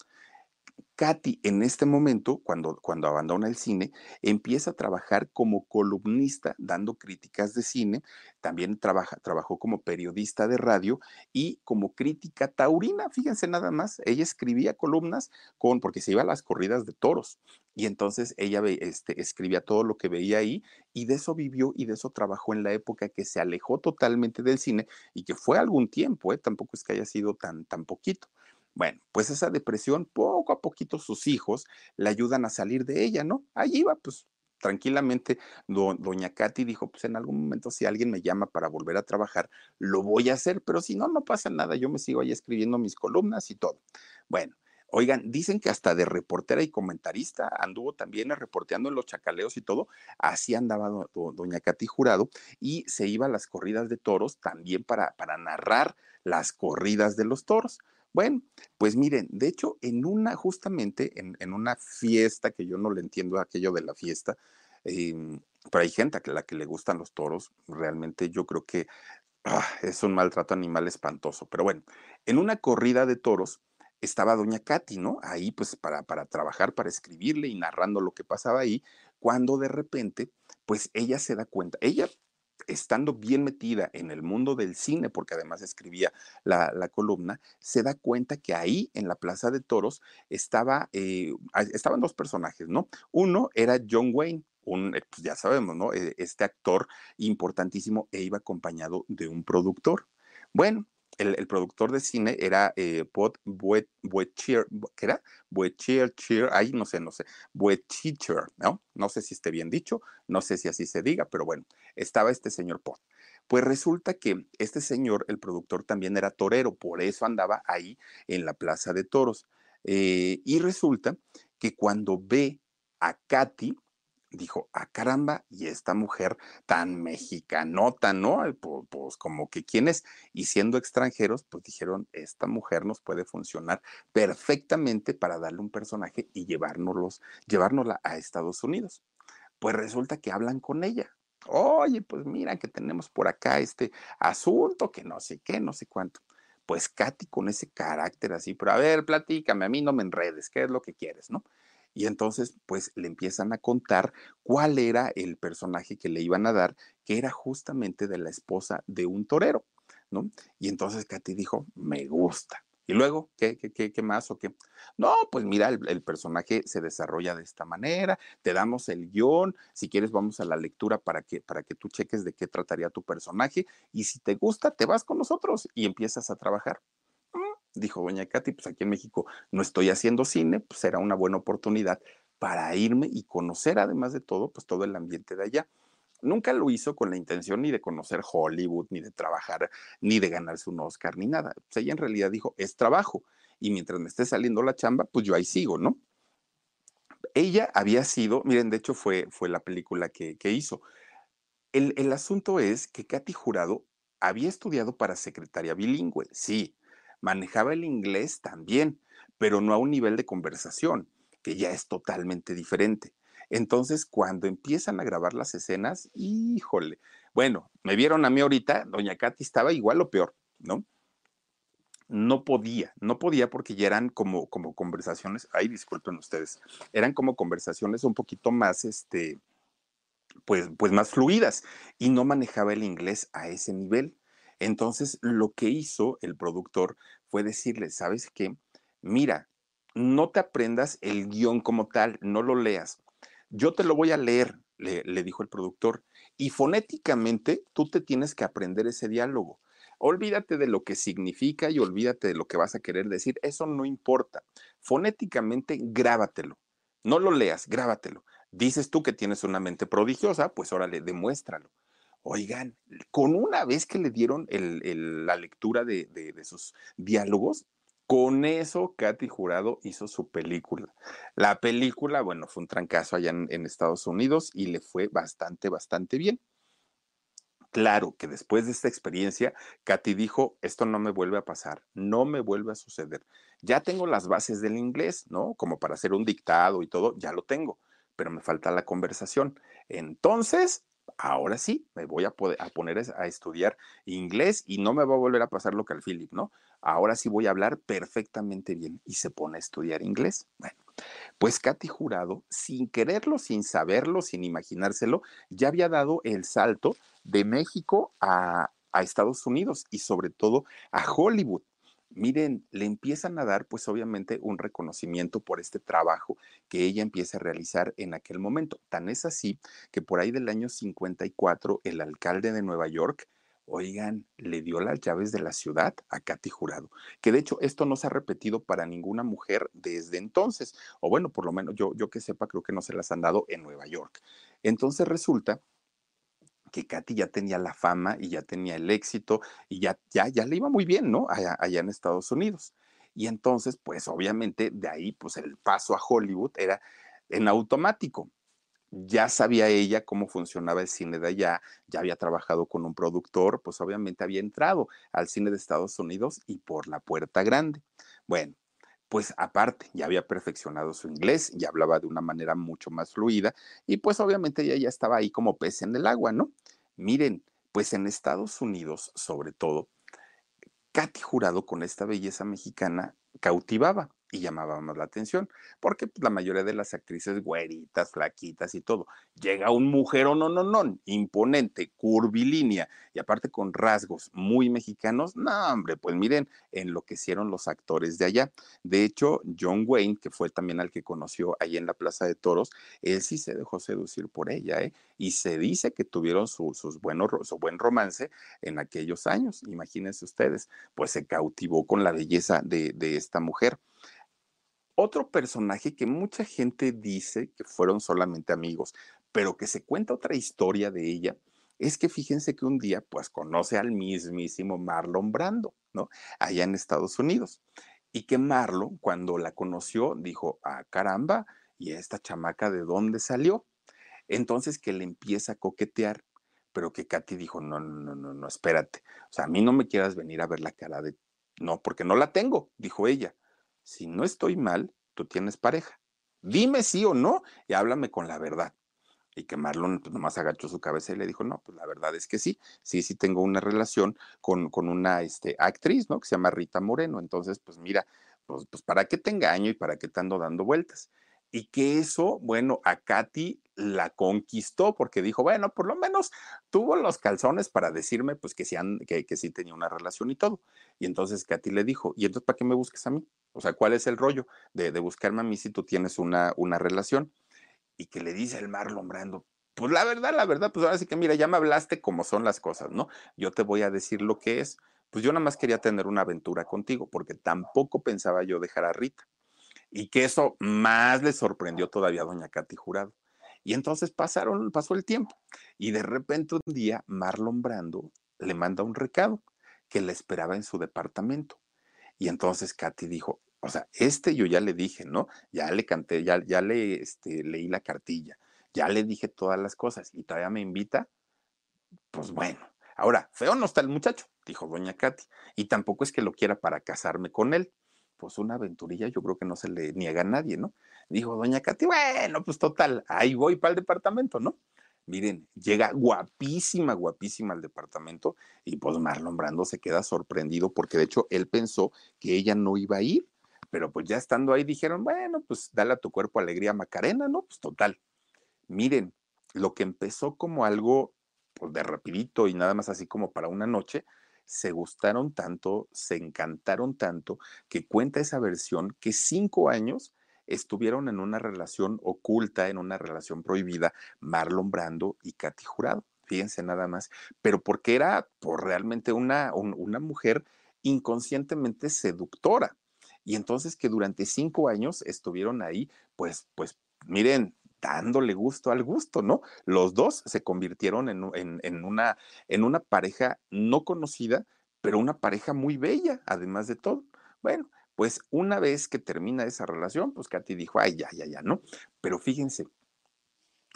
Katy en este momento, cuando, cuando abandona el cine, empieza a trabajar como columnista, dando críticas de cine, también trabaja, trabajó como periodista de radio y como crítica taurina, fíjense nada más, ella escribía columnas con, porque se iba a las corridas de toros, y entonces ella este, escribía todo lo que veía ahí y de eso vivió y de eso trabajó en la época que se alejó totalmente del cine y que fue algún tiempo, ¿eh? tampoco es que haya sido tan, tan poquito. Bueno, pues esa depresión, poco a poquito sus hijos le ayudan a salir de ella, ¿no? Allí va, pues tranquilamente, doña Katy dijo, pues en algún momento si alguien me llama para volver a trabajar, lo voy a hacer, pero si no, no pasa nada, yo me sigo ahí escribiendo mis columnas y todo. Bueno, Oigan, dicen que hasta de reportera y comentarista anduvo también reporteando en los chacaleos y todo. Así andaba doña Katy Jurado y se iba a las corridas de toros también para, para narrar las corridas de los toros. Bueno, pues miren, de hecho, en una, justamente en, una fiesta, que yo no le entiendo aquello de la fiesta, em, pero hay gente a la que le gustan los toros, realmente yo creo que ah, es un maltrato animal espantoso. Pero bueno, en una corrida de toros estaba doña Katy, ¿no? Ahí pues para, para trabajar, para escribirle y narrando lo que pasaba ahí, cuando de repente, pues ella se da cuenta, ella estando bien metida en el mundo del cine, porque además escribía la, columna, se da cuenta que ahí en la Plaza de Toros estaba, eh, estaban dos personajes, ¿no? Uno era John Wayne, un, eh, pues ya sabemos, ¿no? E, este actor importantísimo e iba acompañado de un productor. Bueno, el, productor de cine era eh, Buetchier, ¿qué era? Buetchier, ahí no sé, no sé, Buetchier, ¿no? No sé si esté bien dicho, no sé si así se diga, pero bueno, estaba este señor Pot. Pues resulta que este señor, el productor, también era torero, por eso andaba ahí en la Plaza de Toros. Eh, y resulta que cuando ve a Katy, dijo, ah, caramba, y esta mujer tan mexicanota, ¿no? Pues, pues, como que quienes, y siendo extranjeros, pues dijeron, esta mujer nos puede funcionar perfectamente para darle un personaje y llevárnoslos, llevárnosla a Estados Unidos. Pues resulta que hablan con ella. Oye, pues mira que tenemos por acá este asunto, que no sé qué, no sé cuánto. Pues Katy con ese carácter así, pero a ver, platícame, a mí no me enredes, ¿qué es lo que quieres, no? Y entonces, pues le empiezan a contar cuál era el personaje que le iban a dar, que era justamente de la esposa de un torero, ¿no? Y entonces Katy dijo, me gusta. Y luego, ¿qué, qué, qué, más o qué? No, pues mira, el, personaje se desarrolla de esta manera, te damos el guion, si quieres vamos a la lectura para que, para que tú cheques de qué trataría tu personaje y si te gusta, te vas con nosotros y empiezas a trabajar dijo doña Katy, pues aquí en México no estoy haciendo cine, pues será una buena oportunidad para irme y conocer además de todo, pues todo el ambiente de allá. Nunca lo hizo con la intención ni de conocer Hollywood, ni de trabajar, ni de ganarse un Oscar, ni nada. Ella en realidad dijo, es trabajo. Y mientras me esté saliendo la chamba, pues yo ahí sigo, ¿no? Ella había sido, miren, de hecho fue, fue la película que, hizo. El, el asunto es que Katy Jurado había estudiado para secretaria bilingüe, sí, manejaba el inglés también, pero no a un nivel de conversación, que ya es totalmente diferente. Entonces, cuando empiezan a grabar las escenas, híjole, bueno, me vieron a mí ahorita, doña Katy estaba igual o peor, ¿no? No podía, no podía porque ya eran como, como conversaciones, ay, disculpen ustedes, eran como conversaciones un poquito más, este, pues, pues más fluidas y no manejaba el inglés a ese nivel. Entonces, lo que hizo el productor fue decirle, ¿sabes qué? Mira, no te aprendas el guion como tal, no lo leas. Yo te lo voy a leer, le, dijo el productor, y fonéticamente tú te tienes que aprender ese diálogo. Olvídate de lo que significa y olvídate de lo que vas a querer decir, eso no importa. Fonéticamente, grábatelo. No lo leas, grábatelo. Dices tú que tienes una mente prodigiosa, pues órale, demuéstralo. Oigan, con una vez que le dieron la lectura de, sus diálogos, con eso Katy Jurado hizo su película. La película, bueno, fue un trancazo allá en, Estados Unidos y le fue bastante, bastante bien. Claro que después de esta experiencia, Katy dijo, esto no me vuelve a pasar, no me vuelve a suceder. Ya tengo las bases del inglés, ¿no? Como para hacer un dictado y todo, ya lo tengo, pero me falta la conversación. Entonces, ahora sí, me voy a, poder, a poner a estudiar inglés y no me va a volver a pasar lo que al Philip, ¿no? Ahora sí voy a hablar perfectamente bien y se pone a estudiar inglés. Bueno, pues Katy Jurado, sin quererlo, sin saberlo, sin imaginárselo, ya había dado el salto de México a, a Estados Unidos y sobre todo a Hollywood miren, le empiezan a dar pues obviamente un reconocimiento por este trabajo que ella empieza a realizar en aquel momento. Tan es así que por ahí del año 54 el alcalde de Nueva York, oigan, le dio las llaves de la ciudad a Katy Jurado, que de hecho esto no se ha repetido para ninguna mujer desde entonces, o bueno, por lo menos yo, yo que sepa creo que no se las han dado en Nueva York. Entonces resulta que Katy ya tenía la fama y ya tenía el éxito y ya, ya, ya le iba muy bien, ¿no? Allá, allá en Estados Unidos. Y entonces, pues obviamente de ahí, pues el paso a Hollywood era en automático. Ya sabía ella cómo funcionaba el cine de allá, ya había trabajado con un productor, pues obviamente había entrado al cine de Estados Unidos y por la puerta grande. Bueno, pues aparte, ya había perfeccionado su inglés, ya hablaba de una manera mucho más fluida y pues obviamente ella ya estaba ahí como pez en el agua, ¿no? Miren, Pues en Estados Unidos, sobre todo, Katy Jurado con esta belleza mexicana cautivaba y llamaba más la atención, porque pues, la mayoría de las actrices güeritas, flaquitas y todo, llega un mujer no, no, no, imponente, curvilínea y aparte con rasgos muy mexicanos, no, hombre, pues miren, enloquecieron los actores de allá. De hecho, John Wayne, que fue también al que conoció ahí en la Plaza de Toros, él sí se dejó seducir por ella, ¿eh? Y se dice que tuvieron su, sus buenos, su buen romance en aquellos años, imagínense ustedes, pues se cautivó con la belleza de, de esta mujer. Otro personaje que mucha gente dice que fueron solamente amigos, pero que se cuenta otra historia de ella, es que fíjense que un día pues conoce al mismísimo Marlon Brando, ¿no? Allá en Estados Unidos. Y que Marlon, cuando la conoció, dijo, ah, caramba, ¿y esta chamaca de dónde salió? Entonces que le empieza a coquetear, pero que Katy dijo, no, no, no, no, no, espérate. O sea, a mí no me quieras venir a ver la cara de... No, porque no la tengo, dijo ella si no estoy mal, tú tienes pareja. Dime sí o no y háblame con la verdad. Y que Marlon pues, nomás agachó su cabeza y le dijo, no, pues la verdad es que sí, sí, sí tengo una relación con, con una este, actriz, ¿no? Que se llama Rita Moreno. Entonces, pues mira, pues, pues para qué te engaño y para qué te ando dando vueltas y que eso, bueno, a Katy la conquistó porque dijo, bueno, por lo menos tuvo los calzones para decirme pues que sí, tenía una relación y todo. Y entonces Katy le dijo, ¿y entonces para qué me busques a mí? O sea, ¿cuál es el rollo de, buscarme a mí si tú tienes una, una relación? Y que le dice el Marlon Brando, pues la verdad, la verdad, pues ahora sí que mira, ya me hablaste como son las cosas, ¿no? Yo te voy a decir lo que es. Pues yo nada más quería tener una aventura contigo porque tampoco pensaba yo dejar a Rita y que eso más le sorprendió todavía a doña Katy Jurado. Y entonces pasaron, pasó el tiempo y de repente un día Marlon Brando le manda un recado que le esperaba en su departamento. Y entonces Katy dijo, o sea, este yo ya le dije, ¿no? Ya le canté, ya, ya le este, leí la cartilla, ya le dije todas las cosas y todavía me invita. Pues bueno, ahora, feo no está el muchacho, dijo doña Katy, y tampoco es que lo quiera para casarme con él pues una aventurilla yo creo que no se le niega a nadie, ¿no? Dijo doña Katy, bueno, pues total, ahí voy para el departamento, ¿no? Miren, llega guapísima, guapísima al departamento y pues Marlon Brando se queda sorprendido porque de hecho él pensó que ella no iba a ir, pero pues ya estando ahí dijeron, bueno, pues dale a tu cuerpo alegría Macarena, ¿no? Pues total. Miren, lo que empezó como algo pues de rapidito y nada más así como para una noche, se gustaron tanto, se encantaron tanto, que cuenta esa versión que cinco años estuvieron en una relación oculta, en una relación prohibida, Marlon Brando y Katy Jurado. Fíjense nada más, pero porque era por realmente una, una mujer inconscientemente seductora. Y entonces que durante cinco años estuvieron ahí, pues, pues, miren, dándole gusto al gusto, ¿no? Los dos se convirtieron en, una, en una pareja no conocida, pero una pareja muy bella, además de todo. Bueno, pues una vez que termina esa relación, pues Katy dijo, ay, ya, ya, ya, ¿no? Pero fíjense,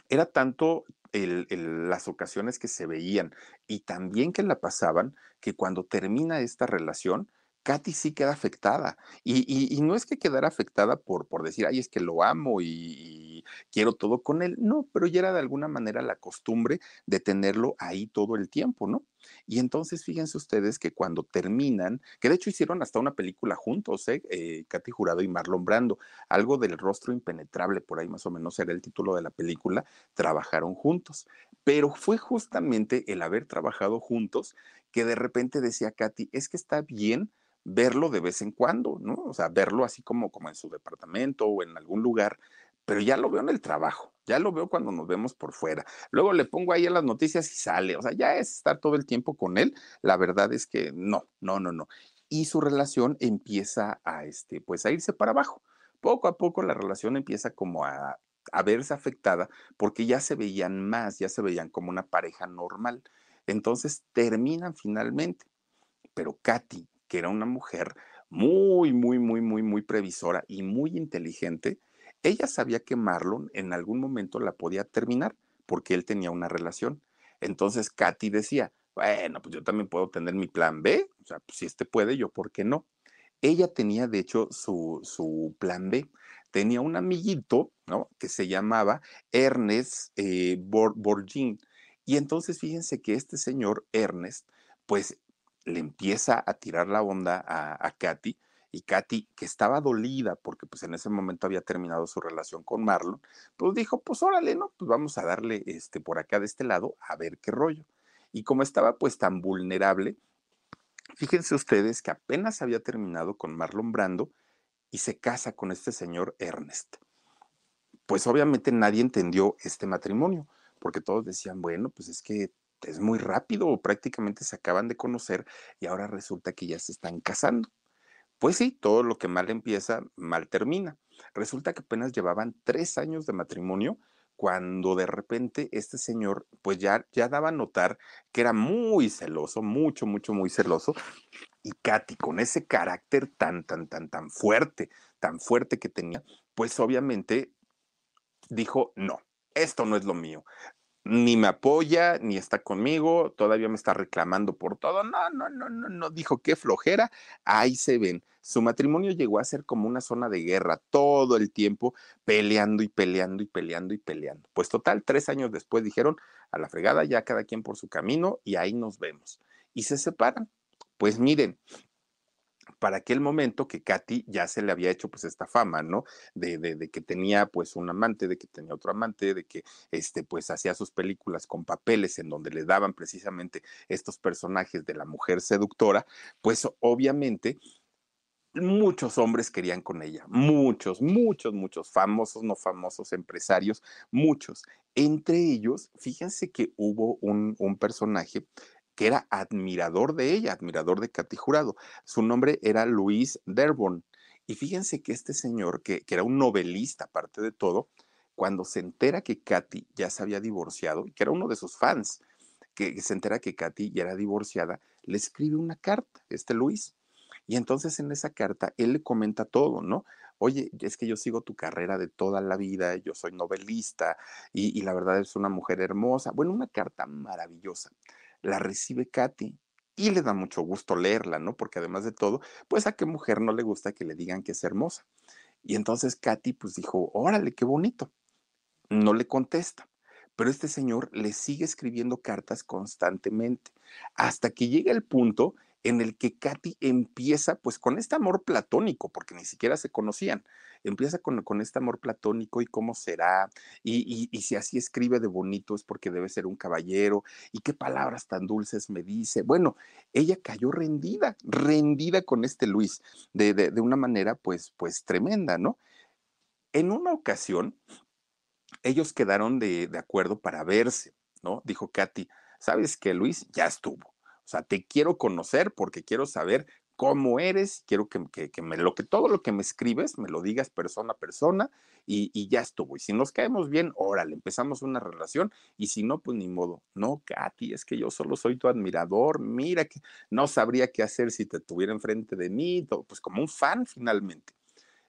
era tanto las ocasiones que se veían y también que la pasaban, que cuando termina esta relación, Katy sí queda afectada. Y, no es que quedara afectada por, por decir, ay, es que lo amo y, quiero todo con él. No, pero ya era de alguna manera la costumbre de tenerlo ahí todo el tiempo, ¿no? Y entonces fíjense ustedes que cuando terminan, que de hecho hicieron hasta una película juntos, ¿eh? eh Katy Jurado y Marlon Brando, algo del rostro impenetrable, por ahí más o menos era el título de la película, trabajaron juntos. Pero fue justamente el haber trabajado juntos que de repente decía Katy, es que está bien verlo de vez en cuando, ¿no? O sea, verlo así como, como en su departamento o en algún lugar, pero ya lo veo en el trabajo, ya lo veo cuando nos vemos por fuera. Luego le pongo ahí a las noticias y sale, o sea, ya es estar todo el tiempo con él. La verdad es que no, no, no, no. Y su relación empieza a, este, pues a irse para abajo. Poco a poco la relación empieza como a, a verse afectada porque ya se veían más, ya se veían como una pareja normal. Entonces terminan finalmente. Pero Katy, que era una mujer muy, muy, muy, muy, muy previsora y muy inteligente, ella sabía que Marlon en algún momento la podía terminar porque él tenía una relación. Entonces Katy decía, bueno, pues yo también puedo tener mi plan B, o sea, pues si este puede, yo, ¿por qué no? Ella tenía, de hecho, su, su plan B. Tenía un amiguito, ¿no? Que se llamaba Ernest eh, Y entonces fíjense que este señor Ernest, pues le empieza a tirar la onda a, a Katy y Katy, que estaba dolida porque pues en ese momento había terminado su relación con Marlon, pues dijo, pues órale, ¿no? Pues vamos a darle este por acá de este lado a ver qué rollo. Y como estaba pues tan vulnerable, fíjense ustedes que apenas había terminado con Marlon Brando y se casa con este señor Ernest. Pues obviamente nadie entendió este matrimonio, porque todos decían, bueno, pues es que es muy rápido, prácticamente se acaban de conocer y ahora resulta que ya se están casando. Pues sí, todo lo que mal empieza, mal termina. Resulta que apenas llevaban tres años de matrimonio cuando de repente este señor pues ya, ya daba a notar que era muy celoso, mucho, mucho, muy celoso. Y Katy, con ese carácter tan, tan, tan, tan fuerte, tan fuerte que tenía, pues obviamente dijo, no, esto no es lo mío ni me apoya, ni está conmigo, todavía me está reclamando por todo. No, no, no, no, no, dijo qué flojera. Ahí se ven. Su matrimonio llegó a ser como una zona de guerra, todo el tiempo peleando y peleando y peleando y peleando. Pues total, tres años después dijeron a la fregada, ya cada quien por su camino y ahí nos vemos. Y se separan. Pues miren, para aquel momento que Katy ya se le había hecho pues esta fama, ¿no? De, que tenía pues un amante, de que tenía otro amante, de que este pues hacía sus películas con papeles en donde le daban precisamente estos personajes de la mujer seductora, pues obviamente muchos hombres querían con ella, muchos, muchos, muchos, famosos, no famosos, empresarios, muchos. Entre ellos, fíjense que hubo un personaje que era admirador de ella, admirador de Katy Jurado. Su nombre era Luis Derbon. Y fíjense que este señor, que, que era un novelista aparte de todo, cuando se entera que Katy ya se había divorciado, y que era uno de sus fans, que, se entera que Katy ya era divorciada, le escribe una carta, este Luis. Y entonces en esa carta él le comenta todo, ¿no? Oye, es que yo sigo tu carrera de toda la vida, yo soy novelista y, y la verdad es una mujer hermosa. Bueno, una carta maravillosa la recibe Katy y le da mucho gusto leerla, ¿no? Porque además de todo, pues a qué mujer no le gusta que le digan que es hermosa. Y entonces Katy pues dijo, órale, qué bonito. No le contesta, pero este señor le sigue escribiendo cartas constantemente hasta que llega el punto en el que Katy empieza pues con este amor platónico, porque ni siquiera se conocían, empieza con, con este amor platónico y cómo será, y, y, si así escribe de bonito es porque debe ser un caballero, y qué palabras tan dulces me dice. Bueno, ella cayó rendida, rendida con este Luis, de, de, de una manera pues, pues tremenda, ¿no? En una ocasión, ellos quedaron de, de acuerdo para verse, ¿no? Dijo Katy, ¿sabes qué, Luis? Ya estuvo o sea, te quiero conocer porque quiero saber cómo eres, quiero que, me, lo que todo lo que me escribes me lo digas persona a persona y, ya estuvo. Y si nos caemos bien, órale, empezamos una relación y si no, pues ni modo. No, Katy, es que yo solo soy tu admirador, mira que no sabría qué hacer si te tuviera enfrente de mí, pues como un fan finalmente.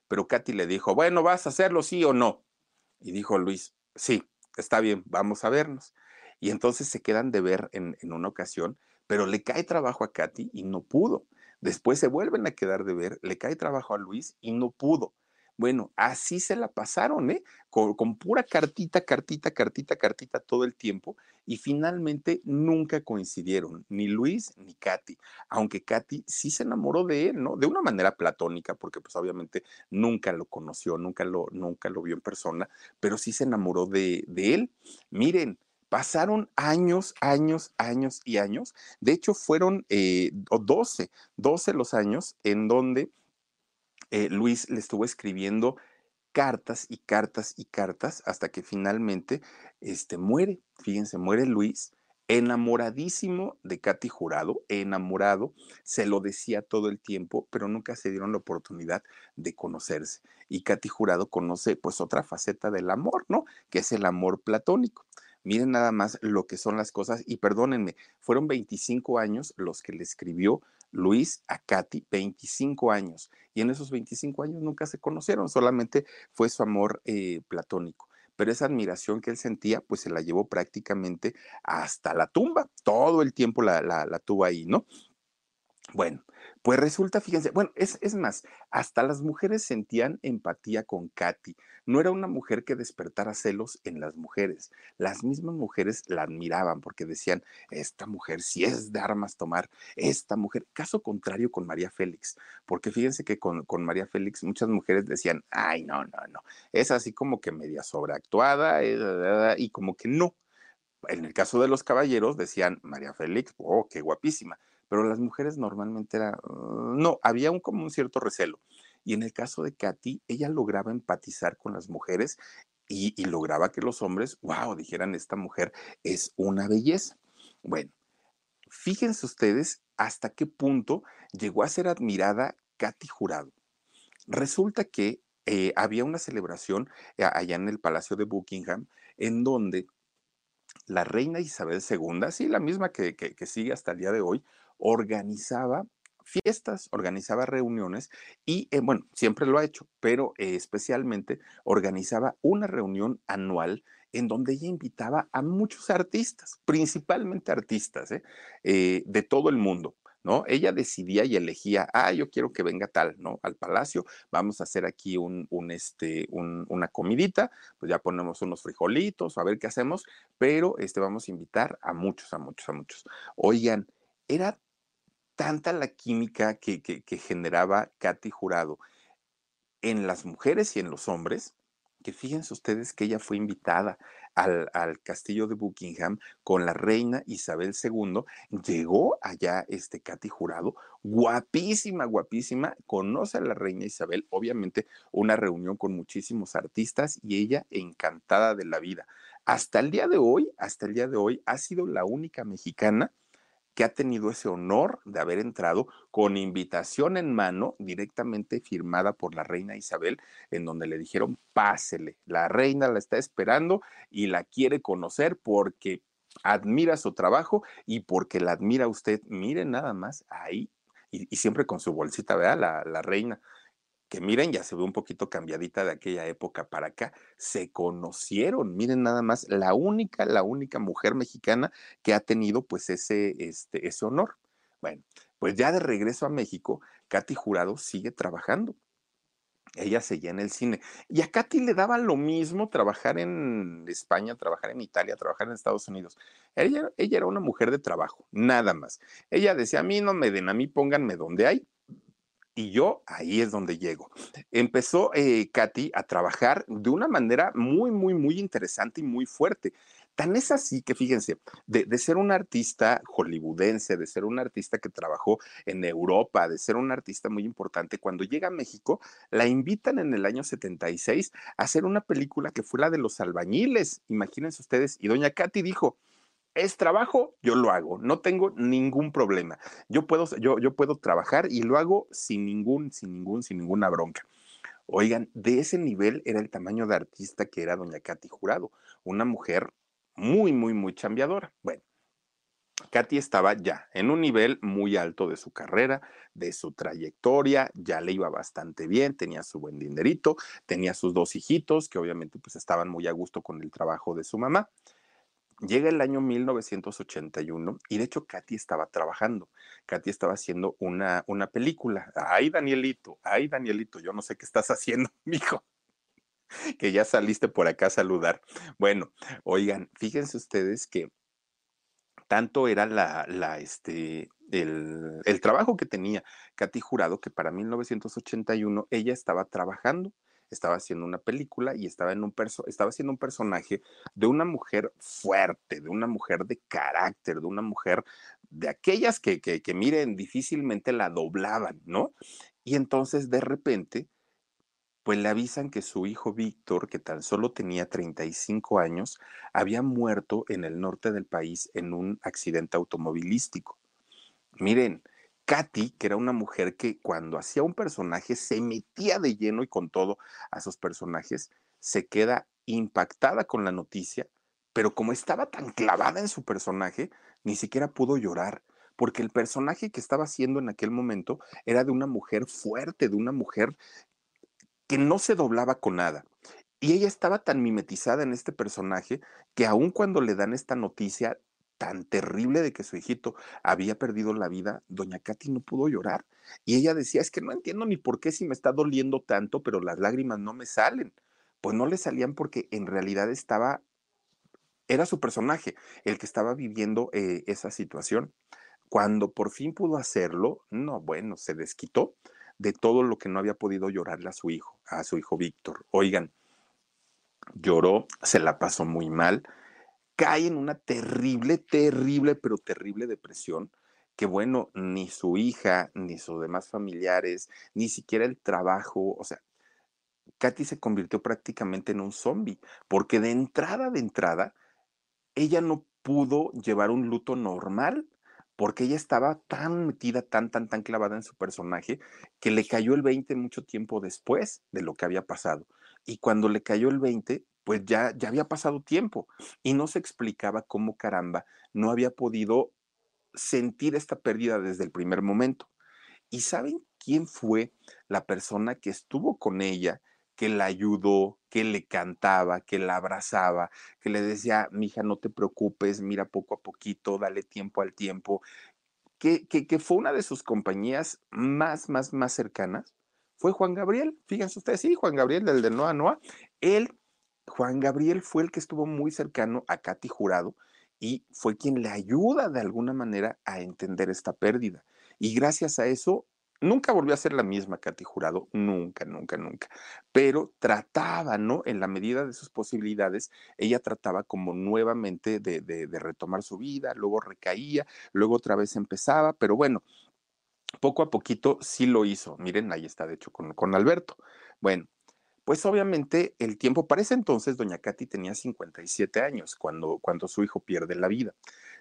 Pero Katy le dijo, bueno, ¿vas a hacerlo sí o no? Y dijo Luis, sí, está bien, vamos a vernos. Y entonces se quedan de ver en, en una ocasión pero le cae trabajo a Katy y no pudo. Después se vuelven a quedar de ver, le cae trabajo a Luis y no pudo. Bueno, así se la pasaron, ¿eh? Con, pura cartita, cartita, cartita, cartita todo el tiempo y finalmente nunca coincidieron, ni Luis ni Katy, aunque Katy sí se enamoró de él, ¿no? De una manera platónica, porque pues obviamente nunca lo conoció, nunca lo, nunca lo vio en persona, pero sí se enamoró de, de él. Miren, Pasaron años, años, años y años. De hecho, fueron eh, 12, 12 los años en donde eh, Luis le estuvo escribiendo cartas y cartas y cartas hasta que finalmente este, muere. Fíjense, muere Luis enamoradísimo de Katy Jurado, enamorado, se lo decía todo el tiempo, pero nunca se dieron la oportunidad de conocerse. Y Katy Jurado conoce pues otra faceta del amor, ¿no? Que es el amor platónico. Miren nada más lo que son las cosas y perdónenme, fueron 25 años los que le escribió Luis a Katy, 25 años. Y en esos 25 años nunca se conocieron, solamente fue su amor eh, platónico. Pero esa admiración que él sentía, pues se la llevó prácticamente hasta la tumba. Todo el tiempo la, la, la tuvo ahí, ¿no? Bueno, pues resulta, fíjense, bueno, es, es, más, hasta las mujeres sentían empatía con Katy. No era una mujer que despertara celos en las mujeres. Las mismas mujeres la admiraban porque decían, esta mujer sí es de armas tomar, esta mujer. Caso contrario con María Félix, porque fíjense que con, con María Félix muchas mujeres decían, ay, no, no, no, es así como que media sobreactuada eh, y como que no. En el caso de los caballeros decían, María Félix, oh, qué guapísima pero las mujeres normalmente era, uh, no, había un, como un cierto recelo. Y en el caso de Katy, ella lograba empatizar con las mujeres y, lograba que los hombres, wow, dijeran, esta mujer es una belleza. Bueno, fíjense ustedes hasta qué punto llegó a ser admirada Katy Jurado. Resulta que eh, había una celebración eh, allá en el Palacio de Buckingham en donde la reina Isabel II, sí, la misma que, que sigue hasta el día de hoy, organizaba fiestas, organizaba reuniones y, eh, bueno, siempre lo ha hecho, pero eh, especialmente organizaba una reunión anual en donde ella invitaba a muchos artistas, principalmente artistas ¿eh? de todo el mundo. ¿no? Ella decidía y elegía, ah, yo quiero que venga tal, ¿no? Al palacio, vamos a hacer aquí un, un este, un, una comidita, pues ya ponemos unos frijolitos, a ver qué hacemos, pero este, vamos a invitar a muchos, a muchos, a muchos. Oigan, era tanta la química que, generaba Katy Jurado en las mujeres y en los hombres, que fíjense ustedes que ella fue invitada al, al, castillo de Buckingham con la reina Isabel II, llegó allá este Katy Jurado, guapísima, guapísima, conoce a la reina Isabel, obviamente una reunión con muchísimos artistas y ella encantada de la vida. Hasta el día de hoy, hasta el día de hoy, ha sido la única mexicana que ha tenido ese honor de haber entrado con invitación en mano directamente firmada por la reina Isabel, en donde le dijeron, pásele, la reina la está esperando y la quiere conocer porque admira su trabajo y porque la admira usted. Miren nada más ahí, y, siempre con su bolsita, vea, la, la reina que miren, ya se ve un poquito cambiadita de aquella época para acá, se conocieron, miren nada más, la única, la única mujer mexicana que ha tenido pues ese, este, ese honor. Bueno, pues ya de regreso a México, Katy Jurado sigue trabajando. Ella seguía en el cine. Y a Katy le daba lo mismo trabajar en España, trabajar en Italia, trabajar en Estados Unidos. Ella, ella era una mujer de trabajo, nada más. Ella decía, a mí no me den, a mí pónganme donde hay y yo ahí es donde llego. Empezó eh, Katy a trabajar de una manera muy, muy, muy interesante y muy fuerte. Tan es así que fíjense, de, de, ser un artista hollywoodense, de ser un artista que trabajó en Europa, de ser un artista muy importante, cuando llega a México, la invitan en el año 76 a hacer una película que fue la de los albañiles, imagínense ustedes, y doña Katy dijo, es trabajo, yo lo hago, no tengo ningún problema. Yo puedo, yo, yo puedo trabajar y lo hago sin ningún, sin ningún, sin ninguna bronca. Oigan, de ese nivel era el tamaño de artista que era doña Katy Jurado, una mujer muy, muy, muy chambeadora. Bueno, Katy estaba ya en un nivel muy alto de su carrera, de su trayectoria, ya le iba bastante bien, tenía su buen dinerito, tenía sus dos hijitos que obviamente pues estaban muy a gusto con el trabajo de su mamá. Llega el año 1981 y de hecho Katy estaba trabajando. Katy estaba haciendo una, una película. Ay, Danielito, ay, Danielito, yo no sé qué estás haciendo, [LAUGHS] mijo. Que ya saliste por acá a saludar. Bueno, oigan, fíjense ustedes que tanto era la, la, este, el, el trabajo que tenía Katy Jurado que para 1981 ella estaba trabajando estaba haciendo una película y estaba, en un estaba haciendo un personaje de una mujer fuerte, de una mujer de carácter, de una mujer de aquellas que, que, que miren, difícilmente la doblaban, ¿no? Y entonces de repente, pues le avisan que su hijo Víctor, que tan solo tenía 35 años, había muerto en el norte del país en un accidente automovilístico. Miren, Katy, que era una mujer que cuando hacía un personaje se metía de lleno y con todo a sus personajes, se queda impactada con la noticia, pero como estaba tan clavada en su personaje, ni siquiera pudo llorar, porque el personaje que estaba haciendo en aquel momento era de una mujer fuerte, de una mujer que no se doblaba con nada. Y ella estaba tan mimetizada en este personaje que aun cuando le dan esta noticia tan terrible de que su hijito había perdido la vida, doña Katy no pudo llorar. Y ella decía, es que no entiendo ni por qué si me está doliendo tanto, pero las lágrimas no me salen. Pues no le salían porque en realidad estaba, era su personaje el que estaba viviendo eh, esa situación. Cuando por fin pudo hacerlo, no, bueno, se desquitó de todo lo que no había podido llorarle a su hijo, a su hijo Víctor. Oigan, lloró, se la pasó muy mal, cae en una terrible, terrible, pero terrible depresión que bueno, ni su hija, ni sus demás familiares, ni siquiera el trabajo, o sea, Katy se convirtió prácticamente en un zombie, porque de entrada, de entrada, ella no pudo llevar un luto normal, porque ella estaba tan metida, tan, tan, tan clavada en su personaje, que le cayó el 20 mucho tiempo después de lo que había pasado. Y cuando le cayó el 20, pues ya, ya había pasado tiempo y no se explicaba cómo caramba no había podido sentir esta pérdida desde el primer momento. ¿Y saben quién fue la persona que estuvo con ella, que la ayudó, que le cantaba, que la abrazaba, que le decía, mija, no te preocupes, mira poco a poquito, dale tiempo al tiempo, que, que, fue una de sus compañías más, más, más cercanas? Fue Juan Gabriel, fíjense ustedes, sí, Juan Gabriel, del de Noa Noa. Él, Juan Gabriel fue el que estuvo muy cercano a Katy Jurado y fue quien le ayuda de alguna manera a entender esta pérdida. Y gracias a eso, nunca volvió a ser la misma Katy Jurado, nunca, nunca, nunca. Pero trataba, ¿no? En la medida de sus posibilidades, ella trataba como nuevamente de, de, retomar su vida, luego recaía, luego otra vez empezaba, pero bueno, poco a poquito sí lo hizo. Miren, ahí está, de hecho, con, con Alberto. Bueno, pues obviamente el tiempo, para ese entonces doña Katy tenía 57 años cuando, cuando su hijo pierde la vida.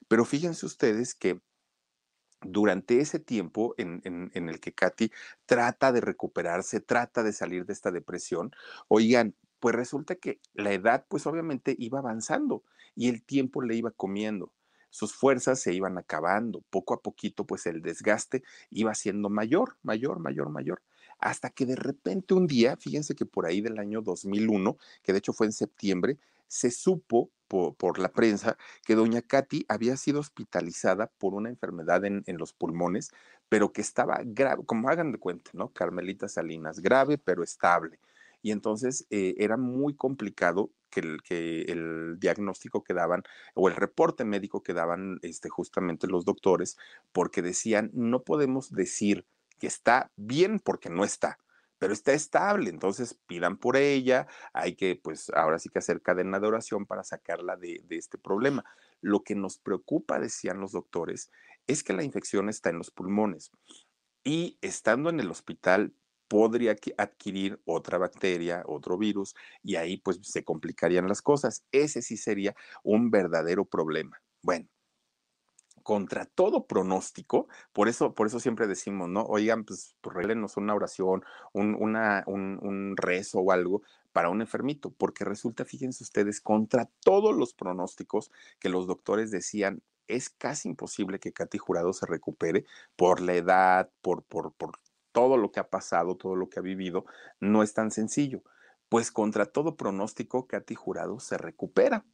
Pero fíjense ustedes que durante ese tiempo en, en, el que Katy trata de recuperarse, trata de salir de esta depresión, oigan, pues resulta que la edad pues obviamente iba avanzando y el tiempo le iba comiendo. Sus fuerzas se iban acabando, poco a poquito pues el desgaste iba siendo mayor, mayor, mayor, mayor hasta que de repente un día, fíjense que por ahí del año 2001, que de hecho fue en septiembre, se supo por, por, la prensa que doña Katy había sido hospitalizada por una enfermedad en, en, los pulmones, pero que estaba grave, como hagan de cuenta, ¿no? Carmelita Salinas, grave pero estable. Y entonces eh, era muy complicado que el, que el, diagnóstico que daban o el reporte médico que daban este, justamente los doctores, porque decían, no podemos decir que está bien porque no está, pero está estable, entonces pidan por ella, hay que pues ahora sí que hacer cadena de oración para sacarla de, este problema. Lo que nos preocupa, decían los doctores, es que la infección está en los pulmones y estando en el hospital podría adquirir otra bacteria, otro virus, y ahí pues se complicarían las cosas. Ese sí sería un verdadero problema. Bueno, contra todo pronóstico, por eso, por eso siempre decimos, ¿no? Oigan, pues, pues una oración, un, un, un rezo o algo para un enfermito, porque resulta, fíjense ustedes, contra todos los pronósticos que los doctores decían, es casi imposible que Katy Jurado se recupere por la edad, por, por, por todo lo que ha pasado, todo lo que ha vivido, no es tan sencillo. Pues contra todo pronóstico, Katy Jurado se recupera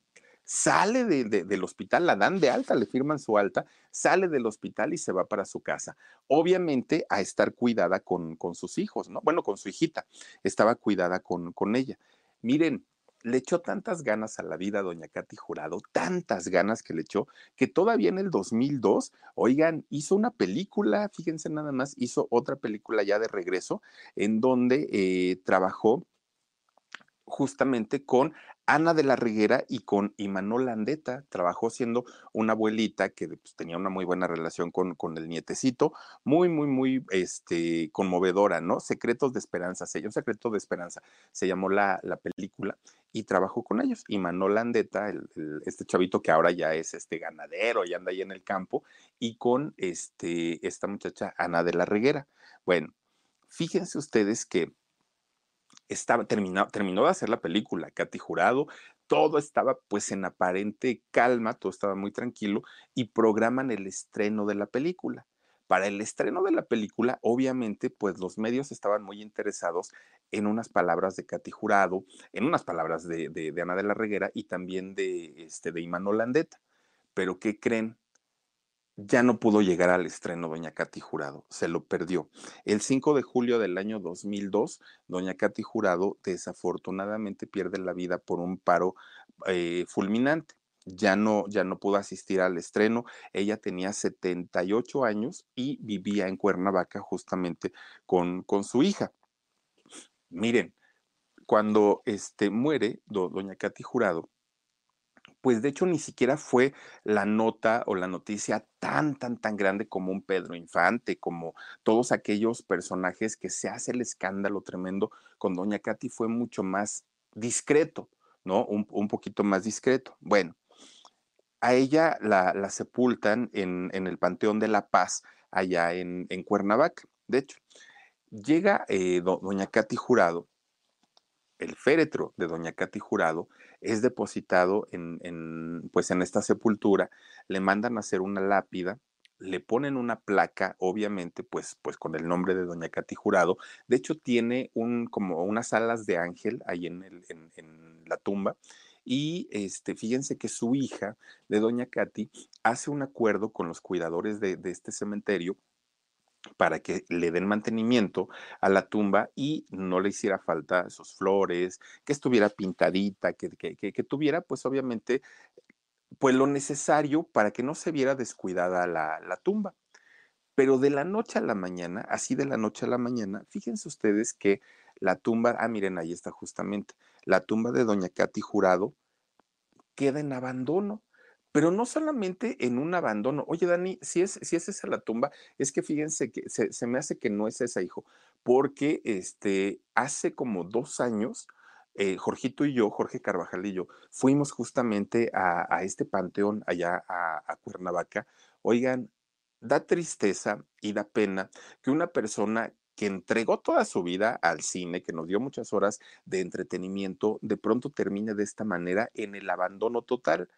sale de, de, del hospital, la dan de alta, le firman su alta, sale del hospital y se va para su casa. Obviamente a estar cuidada con, con sus hijos, ¿no? Bueno, con su hijita, estaba cuidada con, con ella. Miren, le echó tantas ganas a la vida doña Katy Jurado, tantas ganas que le echó, que todavía en el 2002, oigan, hizo una película, fíjense nada más, hizo otra película ya de regreso, en donde eh, trabajó justamente con Ana de la Riguera y con Imanol Landeta. Trabajó siendo una abuelita que pues, tenía una muy buena relación con, con, el nietecito, muy, muy, muy este, conmovedora, ¿no? Secretos de Esperanza, se, un secreto de esperanza, se llamó la, la película y trabajó con ellos. Imanol Landeta, el, el, este chavito que ahora ya es este ganadero y anda ahí en el campo, y con este, esta muchacha Ana de la Riguera. Bueno, fíjense ustedes que estaba terminado, terminó de hacer la película, Katy Jurado, todo estaba pues en aparente calma, todo estaba muy tranquilo y programan el estreno de la película. Para el estreno de la película, obviamente, pues los medios estaban muy interesados en unas palabras de Katy Jurado, en unas palabras de, de, Ana de la Reguera y también de, este, de Landeta. Pero ¿qué creen? Ya no pudo llegar al estreno doña Katy Jurado, se lo perdió. El 5 de julio del año 2002, doña Katy Jurado desafortunadamente pierde la vida por un paro eh, fulminante. Ya no, ya no pudo asistir al estreno. Ella tenía 78 años y vivía en Cuernavaca justamente con, con su hija. Miren, cuando este, muere doña Katy Jurado, pues de hecho ni siquiera fue la nota o la noticia tan, tan, tan grande como un Pedro Infante, como todos aquellos personajes que se hace el escándalo tremendo con Doña Katy, fue mucho más discreto, ¿no? Un, poquito más discreto. Bueno, a ella la, sepultan en, el Panteón de la Paz, allá en, Cuernavaca. De hecho, llega eh, Doña Katy Jurado el féretro de doña Katy Jurado es depositado en, pues en esta sepultura, le mandan a hacer una lápida, le ponen una placa, obviamente, pues, pues con el nombre de doña Katy Jurado. De hecho, tiene un, como unas alas de ángel ahí en, el, en, la tumba. Y este, fíjense que su hija de doña Katy hace un acuerdo con los cuidadores de, de este cementerio para que le den mantenimiento a la tumba y no le hiciera falta sus flores, que estuviera pintadita, que, que, tuviera pues obviamente pues lo necesario para que no se viera descuidada la, la tumba. Pero de la noche a la mañana, así de la noche a la mañana, fíjense ustedes que la tumba, ah, miren, ahí está justamente, la tumba de doña Katy Jurado queda en abandono pero no solamente en un abandono. Oye, Dani, si es, si es esa la tumba, es que fíjense que se, me hace que no es esa, hijo, porque este, hace como dos años, eh, Jorgito y yo, Jorge Carvajal y yo, fuimos justamente a, este panteón allá a, a Cuernavaca. Oigan, da tristeza y da pena que una persona que entregó toda su vida al cine, que nos dio muchas horas de entretenimiento, de pronto termine de esta manera en el abandono total.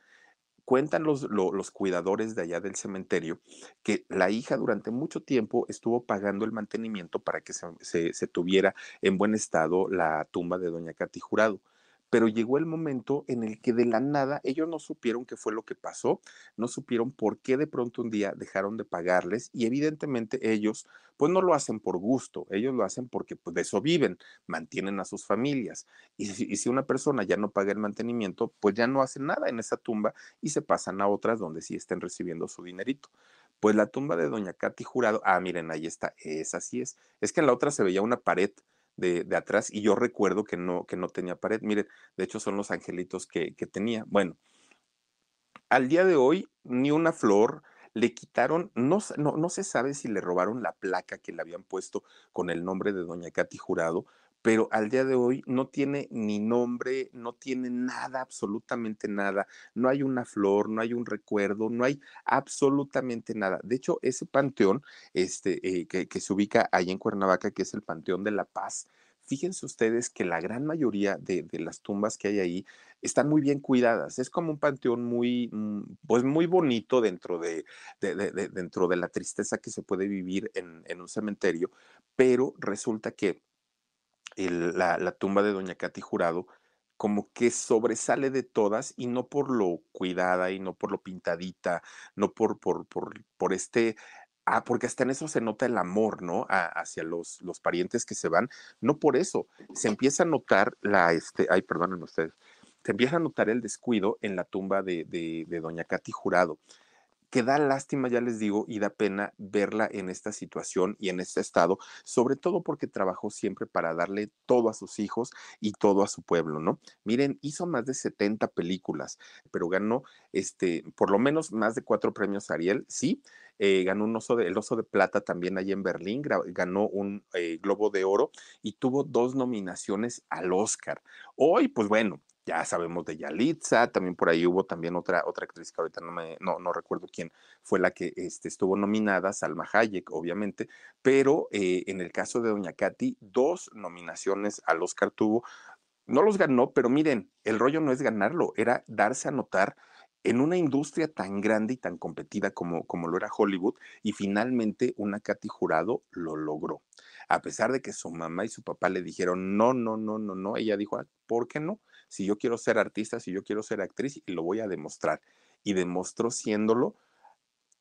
Cuentan los, los, cuidadores de allá del cementerio que la hija durante mucho tiempo estuvo pagando el mantenimiento para que se, se tuviera en buen estado la tumba de doña Katy Jurado pero llegó el momento en el que de la nada ellos no supieron qué fue lo que pasó, no supieron por qué de pronto un día dejaron de pagarles y evidentemente ellos pues no lo hacen por gusto, ellos lo hacen porque pues, de eso viven, mantienen a sus familias y si, una persona ya no paga el mantenimiento pues ya no hacen nada en esa tumba y se pasan a otras donde sí estén recibiendo su dinerito. Pues la tumba de doña Katy Jurado, ah miren ahí está, esa sí es, es que en la otra se veía una pared de, atrás y yo recuerdo que no, que no tenía pared. Miren, de hecho son los angelitos que, que tenía. Bueno, al día de hoy ni una flor, le quitaron, no, no, no, se sabe si le robaron la placa que le habían puesto con el nombre de doña Katy Jurado, pero al día de hoy no tiene ni nombre, no tiene nada, absolutamente nada. No hay una flor, no hay un recuerdo, no hay absolutamente nada. De hecho, ese panteón este, eh, que, se ubica ahí en Cuernavaca, que es el Panteón de la Paz, fíjense ustedes que la gran mayoría de, las tumbas que hay ahí están muy bien cuidadas. Es como un panteón muy, mm, pues muy bonito dentro de, dentro de la tristeza que se puede vivir en, en un cementerio, pero resulta que la, tumba de Doña Katy Jurado como que sobresale de todas y no por lo cuidada y no por lo pintadita, no por, por, por, por este Ah, porque hasta en eso se nota el amor, ¿no? hacia los, los parientes que se van. No por eso. Se empieza a notar la, este, ay, perdónenme ustedes, se empieza a notar el descuido en la tumba de, de, de doña Katy Jurado que da lástima, ya les digo, y da pena verla en esta situación y en este estado, sobre todo porque trabajó siempre para darle todo a sus hijos y todo a su pueblo, ¿no? Miren, hizo más de 70 películas, pero ganó, este, por lo menos más de cuatro premios Ariel, sí, eh, ganó un oso de, el oso de plata también allí en Berlín, ganó un eh, Globo de Oro y tuvo dos nominaciones al Oscar. Hoy, pues bueno, ya sabemos de Yalitza, también por ahí hubo también otra, otra actriz que ahorita no, me, no, no recuerdo quién fue la que este, estuvo nominada, Salma Hayek, obviamente, pero eh, en el caso de Doña Katy, dos nominaciones al Oscar tuvo, no los ganó, pero miren, el rollo no es ganarlo, era darse a notar en una industria tan grande y tan competida como, como lo era Hollywood, y finalmente una Katy Jurado lo logró. A pesar de que su mamá y su papá le dijeron, no, no, no, no, no, ella dijo, ah, ¿por qué no? Si yo quiero ser artista, si yo quiero ser actriz, y lo voy a demostrar. y demostró siéndolo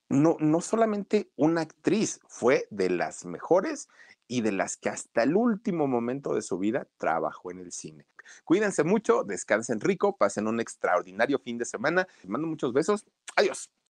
no, no solamente una actriz, fue de las mejores y de las que hasta el último momento de su vida trabajó en el cine. Cuídense mucho, descansen rico, pasen un extraordinario fin de semana. Les mando muchos besos. Adiós.